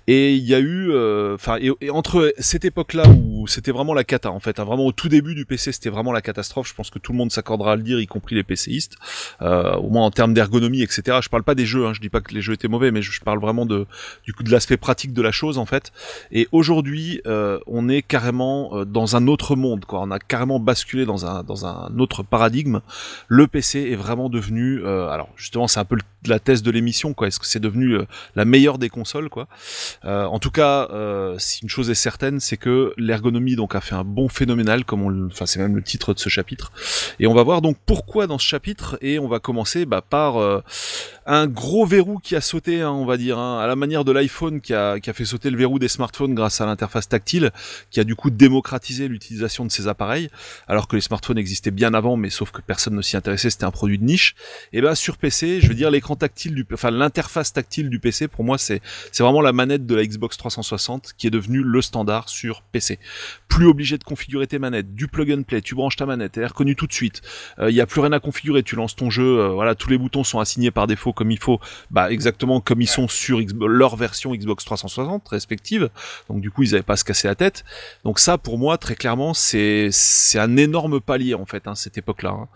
Et il y a eu, euh, enfin, et, et entre cette époque-là où c'était vraiment la cata, en fait, hein, vraiment au tout début du PC, c'était vraiment la catastrophe. Je pense que tout le monde s'accordera à le dire, y compris les PCistes, euh, au moins en termes d'ergonomie, etc. Je parle pas des jeux, hein, je dis pas que les jeux étaient mauvais, mais je, je parle vraiment de, du coup, de l'aspect pratique de la chose, en fait. Et aujourd'hui, euh, on est carrément euh, dans un autre monde, quoi. On a carrément basculé dans un dans un autre paradigme. Le PC est vraiment devenu, euh, alors justement, c'est un peu la thèse de l'émission, quoi. Est-ce que c'est devenu la meilleure des consoles, quoi? En tout cas, si une chose est certaine, c'est que l'ergonomie donc a fait un bon phénoménal, comme on, enfin c'est même le titre de ce chapitre. Et on va voir donc pourquoi dans ce chapitre, et on va commencer bah, par un gros verrou qui a sauté, hein, on va dire, hein, à la manière de l'iPhone qui a, qui a fait sauter le verrou des smartphones grâce à l'interface tactile, qui a du coup démocratisé l'utilisation de ces appareils, alors que les smartphones existaient bien avant, mais sauf que personne ne s'y intéressait, c'était un produit de niche. Et ben sur PC, je veux dire l'écran tactile du, enfin l'interface tactile du PC, pour moi c'est c'est vraiment la manette de la Xbox 360 qui est devenue le standard sur PC. Plus obligé de configurer tes manettes, du plug and play, tu branches ta manette, elle est reconnue tout de suite. Il y a plus rien à configurer, tu lances ton jeu, euh, voilà, tous les boutons sont assignés par défaut comme il faut, bah exactement comme ils sont sur Xbox- leur version Xbox 360 respective. Donc du coup, ils avaient pas à se casser la tête. Donc ça, pour moi, très clairement, c'est un énorme palier en fait, hein, cette époque-là. hein.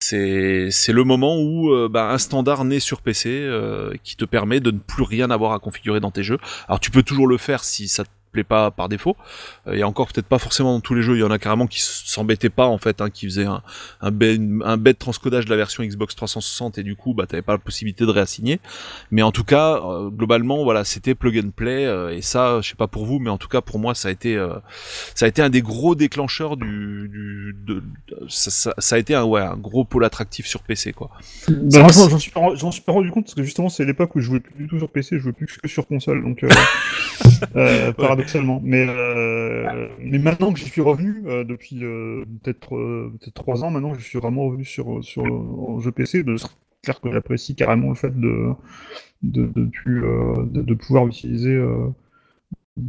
C'est c'est le moment où euh, bah, un standard naît sur PC euh, qui te permet de ne plus rien avoir à configurer dans tes jeux. Alors tu peux toujours le faire si ça te plaît pas par défaut. Euh, et encore peut-être pas forcément dans tous les jeux. Il y en a carrément qui s'embêtaient pas en fait, hein, qui faisaient un un, bête, un bête transcodage de la version Xbox 360 et du coup bah t'avais pas la possibilité de réassigner. Mais en tout cas, euh, globalement voilà, c'était plug and play euh, et ça, je sais pas pour vous, mais en tout cas pour moi ça a été euh, ça a été un des gros déclencheurs du, du de, de- ça, ça- ça a été un ouais un gros pôle attractif sur PC quoi. Bah, moi, j'en suis, pas- j'en suis pas rendu compte parce que justement, c'est l'époque où je jouais plus du tout sur PC, je jouais plus que sur console, donc euh, paradoxalement. Mais, euh, mais maintenant que j'y suis revenu, euh, depuis euh, peut-être euh, peut-être trois ans maintenant, je suis vraiment revenu sur sur le jeu PC. De, c'est clair que j'apprécie carrément le fait de de de, plus, euh, de, de pouvoir utiliser euh,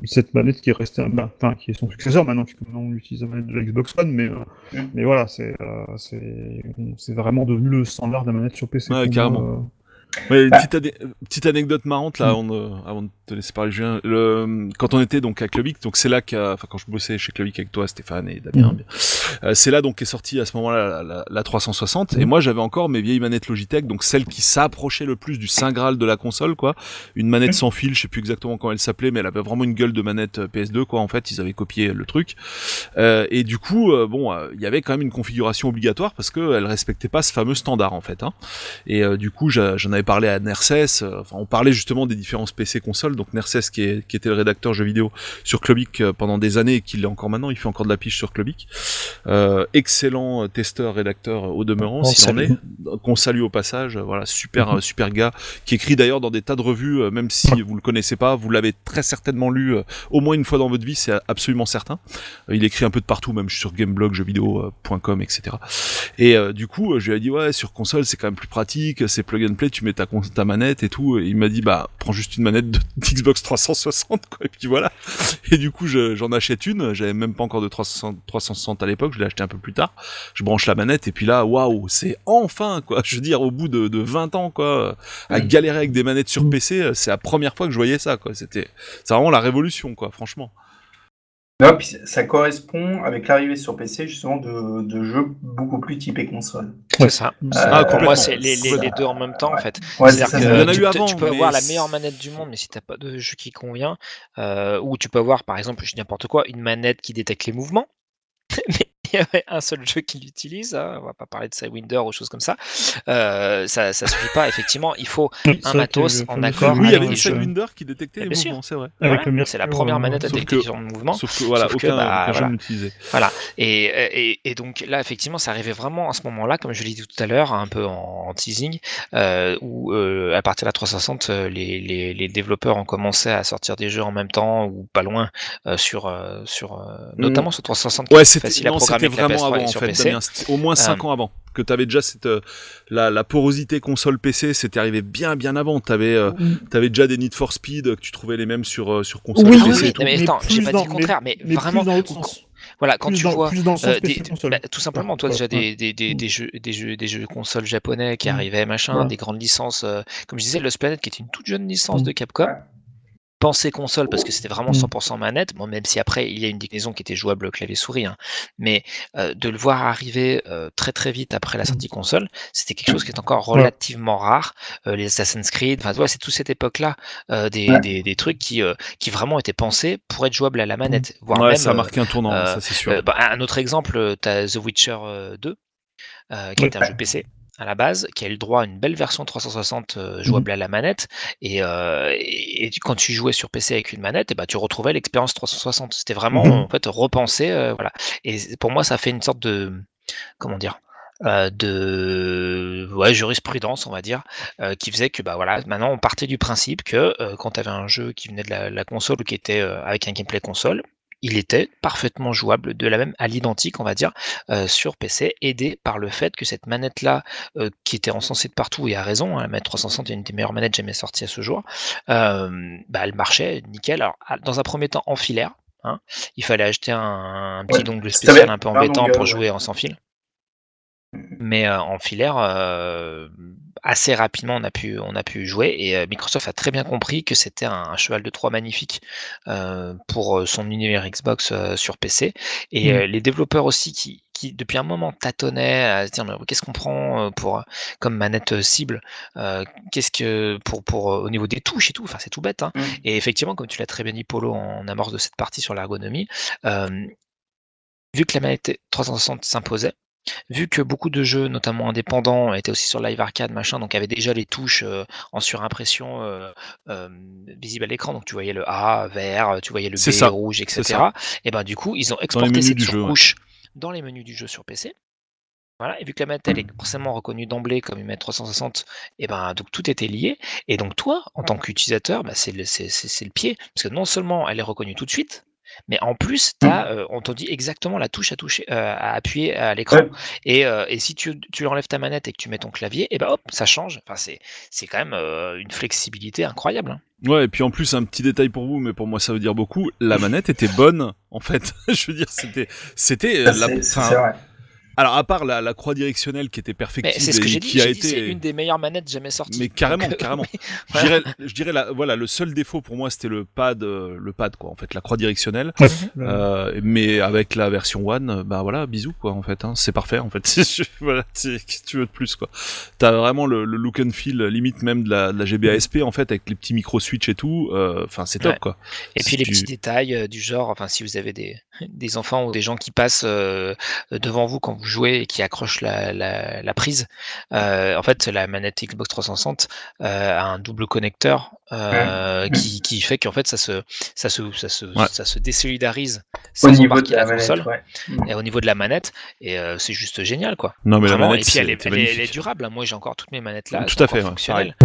cette manette qui est restée, bah, enfin qui est son successeur maintenant, puisque maintenant on utilise la manette de la Xbox One, mais mais voilà, c'est euh, c'est c'est vraiment devenu le standard de la manette sur PC. Ouais, carrément. Euh. Ouais, une Bah. petite, ane- petite anecdote marrante là, on, euh, avant de te laisser parler, Julien. Le, quand on était donc à Clubic, donc c'est là qu'à, enfin quand je bossais chez Clubic avec toi, Stéphane et Damien, Mhm. euh, c'est là donc qu'est sorti à ce moment-là la, la, la 360. Et moi j'avais encore mes vieilles manettes Logitech, donc celles qui s'approchaient le plus du saint graal de la console, quoi. Une manette sans fil, je sais plus exactement comment elle s'appelait, mais elle avait vraiment une gueule de manette euh, PS2, quoi. En fait, ils avaient copié le truc. Euh, et du coup, euh, bon, euh, il y avait quand même une configuration obligatoire parce que elle respectait pas ce fameux standard, en fait. Hein. Et euh, du coup, j'en avais parlé à Nercès. euh, Enfin, on parlait justement des différences PC consoles. Donc Nercès, qui, est, qui était le rédacteur jeux vidéo sur Clubic euh, pendant des années et qui l'est encore maintenant, il fait encore de la piche sur Clubic. Euh, excellent testeur, rédacteur au demeurant, On s'il en est. Qu'on salue au passage. Voilà, super, euh, super gars, qui écrit d'ailleurs dans des tas de revues, même si vous le connaissez pas, vous l'avez très certainement lu au moins une fois dans votre vie, c'est absolument certain. Il écrit un peu de partout, même sur gameblog, jeuxvideo.com, etc. Et euh, du coup, je lui ai dit ouais, sur console c'est quand même plus pratique, c'est plug and play, tu mets ta, ta manette et tout. Et il m'a dit bah prends juste une manette de Xbox 360 quoi. Et puis voilà. Et du coup, je- j'en achète une. J'avais même pas encore de 360, 360 à l'époque, je l'ai acheté un peu plus tard. Je branche la manette et puis là, waouh, c'est enfin quoi. Je veux dire, au bout de, de 20 ans quoi, à Mm. galérer avec des manettes sur PC, c'est la première fois que je voyais ça quoi. C'était, c'est vraiment la révolution quoi, franchement. Non, puis ça correspond avec l'arrivée sur PC justement de, de jeux beaucoup plus typés console. C'est ça. Ah, Pour complètement. moi, c'est les, les- les deux en même temps, en fait. Ouais, ça. que Il y en a tu, eu avant, tu peux avoir la meilleure manette du monde, mais si t'as pas de jeu qui convient, euh, ou tu peux avoir, par exemple, je dis n'importe quoi, une manette qui détecte les mouvements, mais il y avait un seul jeu qui l'utilise, hein, on va pas parler de Sidewinder ou choses comme ça, euh, ça, ça suffit pas, effectivement, il faut un matos en accord Oui, il y avec avait les une jeux. Sidewinder qui détectait Mais les mouvements, c'est vrai. Avec Voilà, le c'est la première manette à détecter que- sur le mouvement. Sauf que voilà, Sauf que, aucun, bah, voilà. Et, et, et donc là, effectivement, ça arrivait vraiment à ce moment-là, comme je l'ai dit tout à l'heure, un peu en, en teasing, euh, où euh, à partir de la 360, euh, les, les, les développeurs ont commencé à sortir des jeux en même temps ou pas loin euh, sur, euh, sur euh, notamment sur 360, qui Ouais, facile à programmer c'était vraiment PS3 avant en fait, PC. Damien. C'était au moins 5 ans avant que tu avais déjà cette euh, la, la porosité console PC, c'était arrivé bien bien avant. Tu avais avais déjà des Need for Speed que tu trouvais les mêmes sur euh, sur console Oui, Ah oui, PC oui, et tout. mais Mais attends, j'ai pas dit le contraire, mais, mais vraiment, plus dans l'autre quand- sens. voilà, quand plus tu dans, vois Euh, des- bah, tout simplement, toi, Ouais, déjà ouais. des, des, des, des jeux, des, jeux, des jeux consoles japonais qui Mm. arrivaient, machin, Ouais. des grandes licences, euh, comme je disais, Lost Planet, qui était une toute jeune licence Mm. de Capcom. Pensée console parce que c'était vraiment Mm. 100% manette, bon, même si après il y a une déclinaison qui était jouable clavier-souris, hein. mais euh, de le voir arriver euh, très très vite après la sortie console, c'était quelque chose qui est encore relativement rare. Euh, les Assassin's Creed, enfin, c'est toute cette époque-là des, Ouais. des, des trucs qui, qui vraiment étaient pensés pour être jouables à la manette, voire Ouais, même ça a marqué un tournant, ça c'est sûr. bah, un autre exemple, tu as The Witcher euh, 2, euh, qui est un jeu PC à la base, qui a eu le droit à une belle version 360 euh, jouable à la manette. Et, euh, et, et tu- quand tu jouais sur PC avec une manette, et bah, tu retrouvais l'expérience 360. C'était vraiment Mhm. en fait repensé. euh, voilà. Et pour moi, ça fait une sorte de comment dire euh, de ouais, jurisprudence, on va dire, euh, qui faisait que bah voilà, maintenant on partait du principe que euh, quand tu avais un jeu qui venait de la, la console ou qui était avec un gameplay console, il était parfaitement jouable de la même à l'identique, on va dire, euh, sur PC, aidé par le fait que cette manette-là, euh, qui était encensée de partout et à raison, hein, la manette 360 est une des meilleures manettes jamais sorties à ce jour, euh, bah, elle marchait nickel. Alors, dans un premier temps en filaire, hein, il fallait acheter un, un petit Ouais, dongle spécial un peu embêtant pour jouer en sans fil. Mais euh, en filaire, euh, assez rapidement, on a pu, on a pu jouer et euh, Microsoft a très bien compris que c'était un, un cheval de Troie magnifique pour son univers Xbox sur PC. Et Mm. les développeurs aussi qui, qui, depuis un moment, tâtonnaient à se dire mais qu'est-ce qu'on prend pour comme manette cible, euh, qu'est-ce que pour, pour au niveau des touches et tout. Enfin, c'est tout bête. Hein. Mm. Et effectivement, comme tu l'as très bien dit, Polo, en amorce de cette partie sur l'ergonomie, euh, vu que la manette 360 s'imposait, vu que beaucoup de jeux, notamment indépendants, étaient aussi sur Live Arcade, machin, donc avaient déjà les touches euh, en surimpression euh, euh, visibles à l'écran, donc tu voyais le A vert, tu voyais le B ça, rouge, etc. Et ben du coup, ils ont exporté cette jeu, ouais. surcouche dans les menus du jeu sur PC. Voilà, et vu que la manette elle est forcément reconnue d'emblée comme une manette 360, et ben donc tout était lié. Et donc toi, en tant qu'utilisateur, bah, le, c'est le pied, parce que non seulement elle est reconnue tout de suite, mais en plus, t'as, euh, on te dit exactement la touche à toucher, euh, à appuyer à l'écran. Ouais. Et, euh, et si tu, tu enlèves ta manette et que tu mets ton clavier, et ben hop, ça change. Enfin, c'est, quand même une flexibilité incroyable. hein. Ouais, et puis en plus un petit détail pour vous, mais pour moi ça veut dire beaucoup. La manette était bonne, en fait. Je veux dire, c'était, c'était la, Alors, à part la, la croix directionnelle qui était Mais perfectible c'est ce que et j'ai dit, qui a j'ai dit, c'est été. une des meilleures manettes jamais sorties. Mais carrément, Donc, euh, carrément. Je dirais, je dirais la, voilà, le seul défaut pour moi, c'était le pad, euh, le pad quoi, en fait, la croix directionnelle. Ouais. Euh, mais avec la version One, bah voilà, bisous quoi, en fait, hein, c'est parfait en fait. Voilà, c'est- qu'est-ce que tu veux de plus quoi. T'as vraiment le, le look and feel limite même de la, de la GBASP en fait, avec les petits micro switch et tout. euh, Enfin, c'est top Ouais. quoi. Et Si puis les tu- petits détails euh, du genre, enfin si vous avez des, des enfants ou des gens qui passent euh, devant vous quand vous jouez et qui accrochent la, la, la prise, euh, en fait la manette Xbox 360 euh, a un double connecteur euh, qui, qui fait qu'en fait ça se, ça se, ça se, Ouais. ça se désolidarise Au niveau de la manette, ouais. et au niveau de la manette et c'est juste génial quoi. Non mais Vraiment. la manette, et puis elle est, c'est elle est- elle est magnifique. durable. hein. Moi j'ai encore toutes mes manettes là, Tout à fait, fonctionnelles.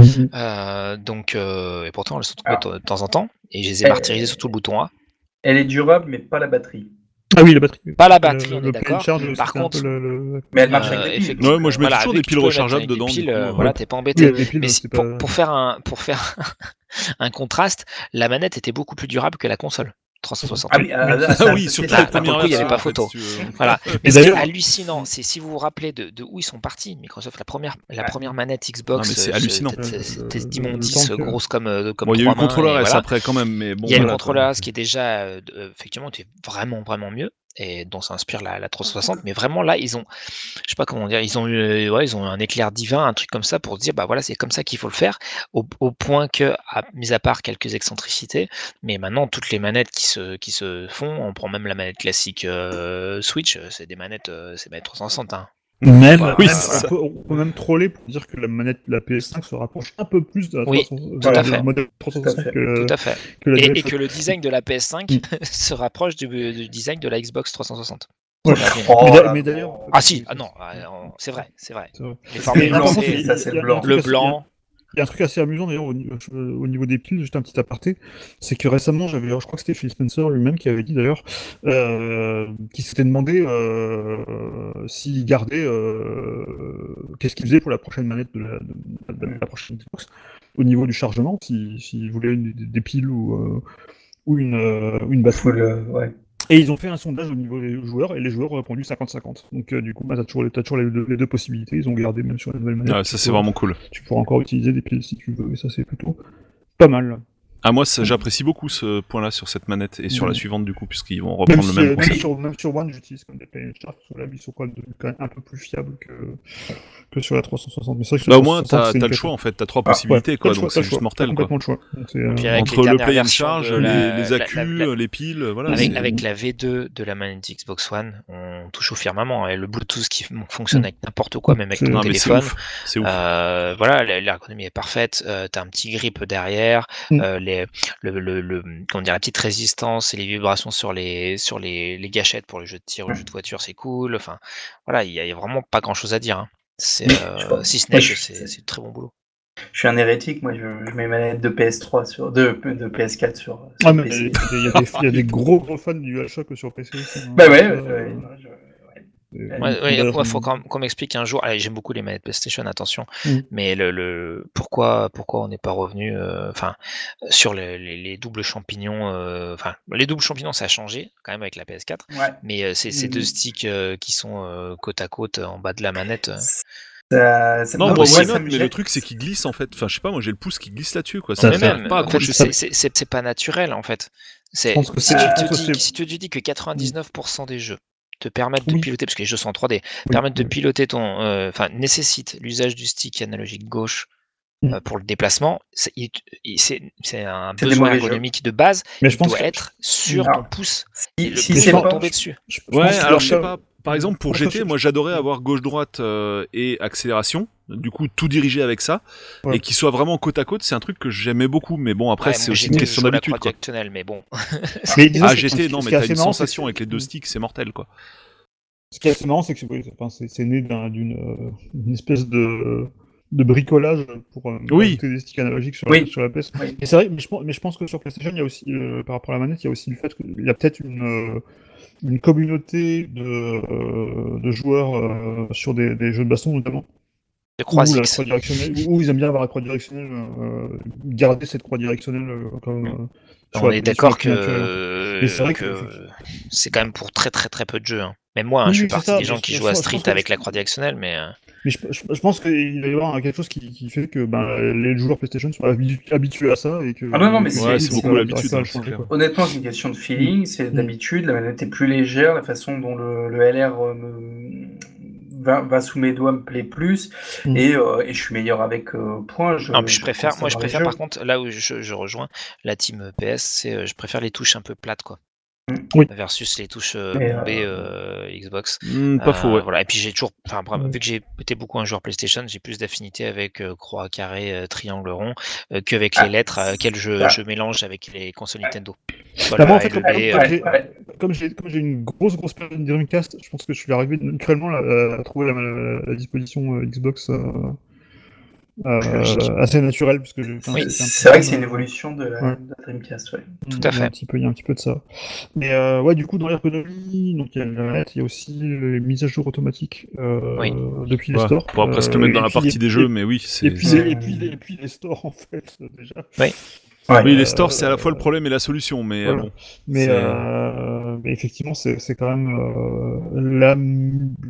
Donc et pourtant elles sont tombées de temps en temps et je les ai martyrisées sur tout le bouton A. Elle est durable, mais pas la batterie. Ah oui, la batterie. Pas la Le- batterie, on le est d'accord. charge, Par contre, peu le- le- Mais elle marche Euh, avec des piles. effectivement. Ouais, moi je mets Voilà, toujours des piles rechargeables dedans. piles, coup, euh, euh, voilà, t'es pas embêté. Oui, les piles, Mais c'est si- pas- pour, pour faire un pour faire un contraste, la manette était beaucoup plus durable que la console 360. Ah oui, ah, là, Ah oui, clair. la là, pour le première coup, il y avait pas en fait, photo. si veux. Voilà. Mais ce qui est d'ailleurs- hallucinant, c'est si vous vous rappelez de, de où ils sont partis, Microsoft, la première, la Ouais. première manette Xbox, Non, mais c'est euh, hallucinant. le- d'immondice que- grosse comme, euh, comme Bon, il y a eu le contrôleur S voilà. après quand même, mais bon. Il y a le voilà, contrôleur. S qui est déjà euh, euh, effectivement était vraiment vraiment mieux et dont s'inspire la, la 360 mais vraiment là ils ont je sais pas comment dire ils ont eu euh, ouais, ils ont eu un éclair divin un truc comme ça pour dire bah voilà c'est comme ça qu'il faut le faire au, au point que à, mis à part quelques excentricités mais maintenant toutes les manettes qui se qui se font on prend même la manette classique euh, Switch euh, c'est des manettes euh, c'est manette 360 hein. Même, Voilà, Oui, même, on, peut, on peut même troller pour dire que la manette de la PS5 se rapproche un peu plus de la Oui, 360 tout à du fait. modèle Tout à 360 fait. que, tout à fait que la et, que le design de la PS5 Mm. se rapproche du, du design de la Xbox 360 Ouais. Première ligne. Oh Mais d'ailleurs- ah si ah non ah, on- c'est vrai c'est vrai C'est vrai. les formes blanc, ça, le blanc Il y a un truc assez amusant d'ailleurs au, niveau- au niveau des piles, juste un petit aparté, c'est que récemment, j'avais, je crois que c'était Phil Spencer lui-même qui avait dit d'ailleurs, euh, qui s'était demandé euh, s'il gardait, euh, qu'est-ce qu'il faisait pour la prochaine manette de la, de- la prochaine Xbox, au niveau du chargement, s'il s'il voulait une- des, piles ou, euh, ou une, euh, une batterie. Et ils ont fait un sondage au niveau des joueurs, et les joueurs ont répondu 50-50. Donc euh, du coup, bah, t'as toujours, les, t'as toujours les, deux, les deux possibilités, ils ont gardé même sur la nouvelle manette. Tu ça c'est vraiment cool. tu pourras encore utiliser des piles si tu veux, et ça c'est plutôt pas mal. Ah moi ça- j'apprécie beaucoup ce point-là sur cette manette et sur la Mhm. suivante du coup puisqu'ils vont Même, reprendre si, le même euh, même sur, même sur One, j'utilise comme des charts, parce que là, ils sont quand même, un peu plus fiables que, que sur la 360. Mais c'est vrai que sur Bah la au moins 360, t'as le choix en fait, t'as trois Ah, ouais, possibilités quoi, donc c'est juste mortel quoi. le choix. Donc, euh, Entre les le play and charge, les, la- les la- accus, la- la- les piles, voilà. avec, la V2 de la manette Xbox One, on touche au firmament. Et le Bluetooth qui fonctionne Mm. avec n'importe quoi, même avec ton téléphone. ouf, c'est ouf. Euh, voilà, l'ergonomie est parfaite. Euh, T'as un petit grip derrière. Mm. Les, le, le, le- comment dire, la petite résistance et les vibrations sur les sur les, les gâchettes pour le jeu de tir ou le jeu de voiture, c'est cool. Enfin, voilà, il y, a vraiment pas grand chose à dire. hein. C'est euh, si ce n'est que c'est c'est très bon boulot. Je suis un hérétique, moi je, je mets ma manette de PS3 sur. de, de PS4 sur, sur Ah, mais il y, a des- y y a gros gros fans du DualShock sur PC aussi. hein. Bah ouais, Euh, ouais, ouais, je- ouais. et- Ouais, Ouais, ouais, faut qu'on m'explique un jour. J'aime beaucoup les manettes PlayStation, attention. Mm. Mais le, le pourquoi pourquoi on n'est pas revenu, euh, enfin, sur les, les, les doubles champignons. euh, Enfin, les doubles champignons, ça a changé quand même avec la PS4. Ouais. Mais euh, ces, ces Mm. deux sticks euh, qui sont euh, côte à côte en bas de la manette. euh, Ça, ça Non, moi ouais, mais le truc c'est qu'il glisse en fait. Enfin, je sais pas, moi j'ai le pouce qui glisse là-dessus quoi. Ça même, pas en fait, accrocher. c'est- c'est c'est- c'est pas naturel en fait. C'est pense que si, c'est- tu dis, c'est- si tu te dis que 99% des jeux te permettent de piloter, parce que les jeux sont en 3D, Oui, permettent de piloter ton, euh, enfin nécessitent l'usage du stick analogique gauche Mm. euh, pour le déplacement. C'est un besoin mauvais jeux. ergonomique de base Mais je pense doit que- être sur Alors, ton pouce. Si, Le si pouce pas. tomber dessus. je- je Ouais, alors je sais pas. Par exemple, pour GT, moi j'adorais avoir gauche-droite euh, et accélération. Du coup, tout dirigé avec ça. Ouais. Et qu'il soit vraiment côte à côte, c'est un truc que j'aimais beaucoup. Mais bon, après, Ouais, c'est aussi une question d'habitude. mais bon. Mais disons, Ah, GT, non, mais t'as une sensation avec les deux sticks, c'est mortel quoi. Ce qui est assez marrant, c'est que c'est oui, enfin, c'est- c'est né d'un- d'une euh, espèce de, de bricolage pour euh, Oui. des sticks analogiques sur, Oui. la, sur la PS. Oui. Et c'est vrai, mais je, pense, mais je pense que sur PlayStation, il y a aussi, euh, par rapport à la manette, il y a aussi le fait qu'il y a peut-être une, euh, une communauté de, euh, de joueurs sur des, des jeux de baston notamment, De croix ou la croix directionnelle, ou ils aiment bien avoir la croix directionnelle, garder cette croix directionnelle comme. On est d'accord que, c'est vrai que- que c'est quand même pour très très très peu de jeux. hein. Même moi, hein, Oui, je c'est partie ça, des gens qui jouent à Street avec la croix directionnelle, mais Mais je, je- je pense qu'il va y avoir quelque chose qui, qui fait que ben, les joueurs PlayStation sont habitu- habitués à ça et que. Ah non, non, mais c'est- Ouais, beaucoup l'habitude. hein. Honnêtement, c'est une question de feeling. C'est Mm. d'habitude, la manette est plus légère, la façon dont le, le LR euh, me- va, va sous mes doigts me plaît plus, Mm. et, euh, et je suis meilleur avec euh, point. Je, non, puis je préfère, moi je préfère jeux. par contre, là où je, je rejoins la team PS, c'est euh, je préfère les touches un peu plates quoi. Oui. Versus les touches euh, Mais, bombées euh, Xbox. Hmm, pas Euh, faux, ouais. Voilà. Et puis j'ai toujours, enfin, Ouais. vu que j'ai été beaucoup un joueur PlayStation, j'ai plus d'affinité avec euh, croix, carré, euh, triangle, rond, euh, qu'avec Ah, les lettres euh, qu'elles je, mélange avec les consoles Nintendo. Bah, Voilà, en fait, comme- B, comme euh, j'ai- une grosse grosse période de Dreamcast, je pense que je suis arrivé naturellement à, à trouver la, la- la disposition euh, Xbox euh, euh, assez naturelle parce que je- enfin, Oui, C'est vrai que c'est une évolution de la, ouais. de la Dreamcast. Ouais. Tout à Il y a fait. un petit peu, il y a un petit peu de ça. Mais euh, ouais, du coup, dans l'ergonomie, donc il y a la il y a aussi les mises à jour automatiques euh, Oui. depuis les Ouais, stores. on pourra presque le Euh, mettre dans et la puis- partie et- des jeux, mais oui, c'est. Et puis, c'est- les, et, puis, les- et puis les stores, en fait, déjà. Ouais. Oui, les Euh, stores, c'est à la fois le problème et la solution, mais voilà. bon. Mais, C'est- euh, mais effectivement, c'est c'est quand même euh, la,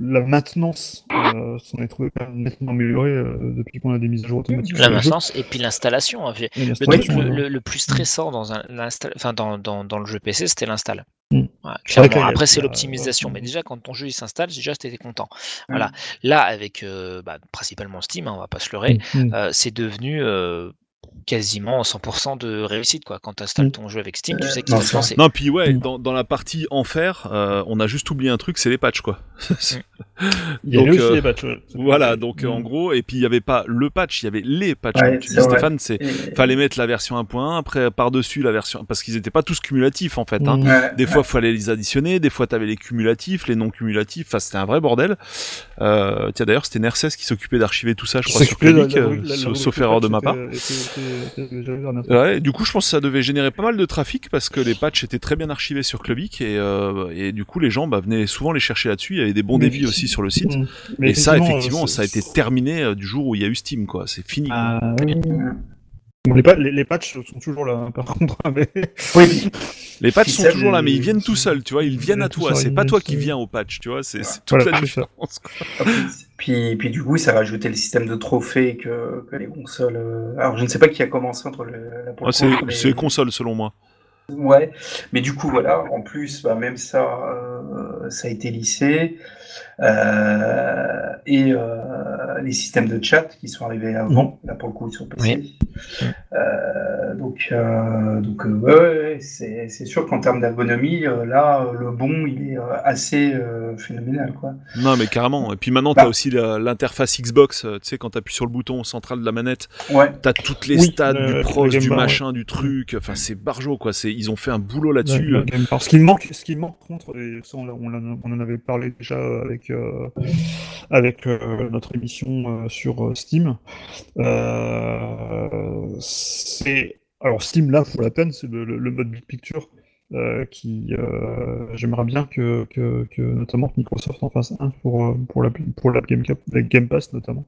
la maintenance euh, s'en est trouvée quand même nettement améliorée euh, depuis qu'on a des mises à jour automatiques. La maintenance et puis l'installation. hein. Le le, euh, le- le plus stressant dans, un, enfin, dans, dans, dans le jeu PC, c'était l'install. Mm. Après, c'est l'optimisation. Mais déjà, quand ton jeu il s'installe, déjà, t'étais content. Mm. Voilà. Là, avec euh, bah, principalement Steam, hein, on va pas se leurrer, Mm. euh, c'est devenu euh, quasiment 100% de réussite. Quoi. Quand tu installes Mm. ton jeu avec Steam, tu sais qu'il non, va se lancer. Non, puis ouais, Mm. dans, dans la partie enfer, euh, on a juste oublié un truc, c'est les patchs, quoi. Il y avait donc, aussi euh, les patchs. ouais. voilà, donc euh, Mm. en gros, et puis il y avait pas le patch, il y avait les patchs, Ouais, comme tu dis. Stéphane, c'est Et- fallait mettre la version 1.1, après par-dessus la version, parce qu'ils étaient pas tous cumulatifs en fait. Hein. Mm. Ouais, Des fois, fallait les additionner, des fois, t'avais les cumulatifs, les non cumulatifs. Enfin, c'était un vrai bordel. Euh, tiens, d'ailleurs, c'était Nerses qui s'occupait d'archiver tout ça, je crois, sur sauf- erreur de ma part. était- Ouais, du coup, je pense que ça devait générer pas mal de trafic parce que les patchs étaient très bien archivés sur Clubic et, euh, et du coup, les gens bah, venaient souvent les chercher là-dessus. Il y avait des bons Mais débits aussi sur le site. Mm. Mais et ça, effectivement, ça a été terminé euh, du jour où il y a eu Steam, quoi. C'est fini. Ah, oui. Bon, les, pa- les, les patchs sont toujours là, hein, par contre. hein, mais... Oui, Les patchs sont toujours là, mais ils les- viennent tout seuls, tu vois. Ils viennent à toi. C'est pas toi qui viens au patch, tu vois. C'est toute Voilà, la différence. quoi. Puis- Puis, du coup, ça a rajouté le système de trophées que, que les consoles. euh, Alors, je ne sais pas qui a commencé entre le, la Ah, c'est contre, mais- c'est les consoles, selon moi. Ouais, mais du coup, voilà, en plus, bah, même ça, euh, ça a été lissé. Euh, et euh, les systèmes de chat qui sont arrivés avant, là pour le coup sur PC. Euh, donc, euh, donc euh, ouais, ouais, c'est c'est sûr qu'en termes d'ergonomie, euh, là, le bon, il est euh, assez euh, phénoménal, quoi. Non, mais carrément. Et puis maintenant, Bah. t'as aussi la- l'interface Xbox. Tu sais, quand t'appuies sur le bouton central de la manette, Ouais, t'as toutes les Oui, stades le- du pros, du Bar, machin, du truc. Enfin, c'est barjo, quoi. C'est ils ont fait un boulot là-dessus. Ouais, euh. Ce qui manque, ce qui manque contre, et ça, on en avait parlé déjà avec euh, avec euh, notre émission euh, sur Steam. C'est alors Steam là pour la peine, c'est le, mode Big Picture. euh, qui euh, j'aimerais bien que, que, que notamment Microsoft en fasse un pour pour la pour la Game, Game Pass notamment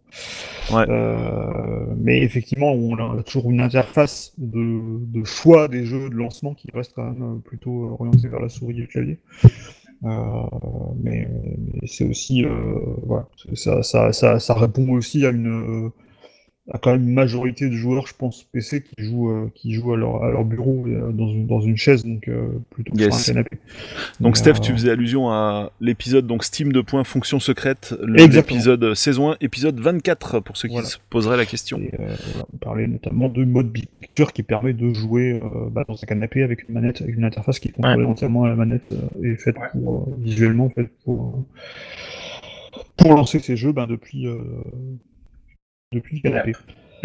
Ouais. Euh, mais effectivement on a, toujours une interface de, de choix des jeux de lancement qui reste quand même plutôt orientée vers la souris et le clavier mais, mais c'est aussi euh, voilà ça, ça, ça, ça répond aussi à une à quand même une majorité de joueurs, je pense, PC qui jouent, euh, qui jouent à leur, à leur bureau euh, dans, une, dans une chaise, donc euh, plutôt que Yes. sur un canapé. Donc, Steph, euh, tu faisais allusion à l'épisode donc Steam de points fonction secrète, l'épisode euh, saison 1, épisode 24 pour ceux qui Voilà. se poseraient la question. Et, euh, on parlait notamment de mode Big Picture qui permet de jouer euh, bah, dans un canapé avec une manette, avec une interface qui est contrôlée entièrement à la manette euh, et faite Ouais. pour, euh, visuellement faite pour, euh, pour lancer ces jeux ben, depuis, euh, depuis le canapé.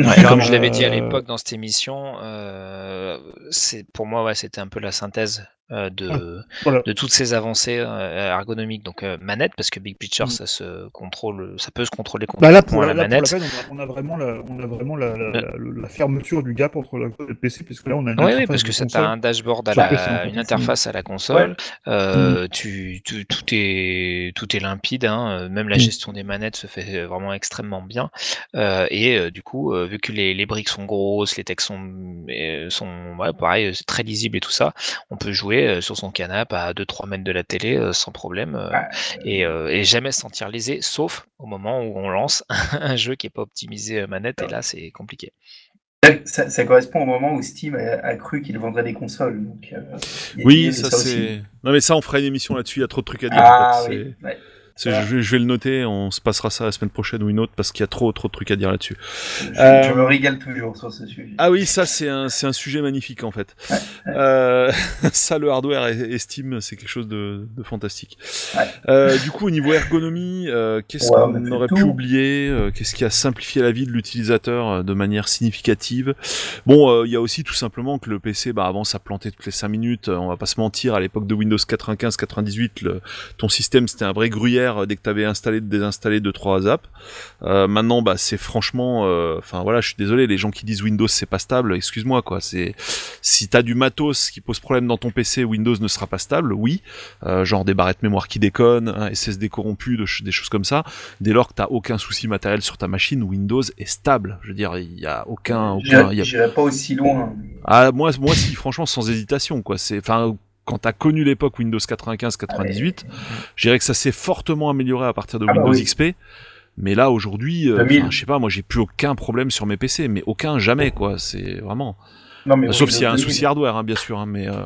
Ouais, Ouais, comme Euh, je l'avais dit à l'époque dans cette émission, euh, c'est pour moi ouais, c'était un peu la synthèse euh, de, voilà. de toutes ces avancées euh, ergonomiques. Donc euh, manette, parce que Big Picture, Mm. ça se contrôle, ça peut se contrôler Bah là, complètement pour à la, pour manette. peine, on a, on a vraiment, la, on a vraiment la, fermeture du gap entre la console et le PC, puisque là, on a une Oui, oui, parce de que ça t'as un dashboard à la, une interface à la console. Ouais. Euh, tu, tu- tout est tout est limpide. hein, euh, Même la Mm. gestion des manettes se fait euh, vraiment extrêmement bien. Euh, et euh, du coup, euh, vu que les, les briques sont grosses, les textes sont euh, sont ouais, pareil, euh, c'est très lisible et tout ça, on peut jouer euh, sur son canapé à 2-3 mètres de la télé euh, sans problème euh, Ouais. et, euh, et jamais se sentir lésé, sauf au moment où on lance un jeu qui est pas optimisé manette. Et là, c'est compliqué. Ça, ça correspond au moment où Steam a, a cru qu'il vendrait des consoles. Donc, euh, Oui, ça, c'est. Non, mais ça, on fera une émission là-dessus. Il y a trop de trucs à dire. en Ah fait. oui. C'est- ouais. Je, vais- je vais le noter. On se passera ça la semaine prochaine ou une autre parce qu'il y a trop, trop de trucs à dire là-dessus. Je, Euh, je me régale toujours sur ce sujet. Ah oui, ça c'est un, c'est un sujet magnifique en fait. Ouais, Euh, ça, le hardware et, et Steam, c'est quelque chose de, de fantastique. Ouais. Euh, du coup, au niveau ergonomie, euh, qu'est-ce qu'on aurait le pu oublier Qu'est-ce qui a simplifié la vie de l'utilisateur de manière significative? Bon, euh, il y a aussi tout simplement que le PC, bah, avant ça plantait toutes les 5 minutes. on va pas se mentir, à l'époque de Windows 95-98, le- ton système c'était un vrai gruyère euh, dès que tu avais installé, désinstallé deux trois apps. Euh, maintenant, bah, c'est franchement, euh, enfin voilà, je suis désolé, les gens qui disent Windows c'est pas stable, excuse-moi quoi. C'est si t'as du matos qui pose problème dans ton PC, Windows ne sera pas stable, oui. Euh, genre des barrettes mémoire qui déconnent, un SSD corrompu, de des choses comme ça. Dès lors que t'as aucun souci matériel sur ta machine, Windows est stable. Je veux dire, il y a aucun, aucun, a- j'irai pas aussi loin. ah moi, moi si franchement sans hésitation quoi. C'est, enfin quand t'as connu l'époque Windows 95-98, je dirais que ça s'est fortement amélioré à partir de Ah bah Windows oui. XP. Mais là aujourd'hui, euh, 2000. enfin, je sais pas, moi j'ai plus aucun problème sur mes PC, mais aucun jamais quoi. C'est vraiment. Non, mais Sauf s'il y a un souci hardware, hein, bien sûr, hein, mais euh,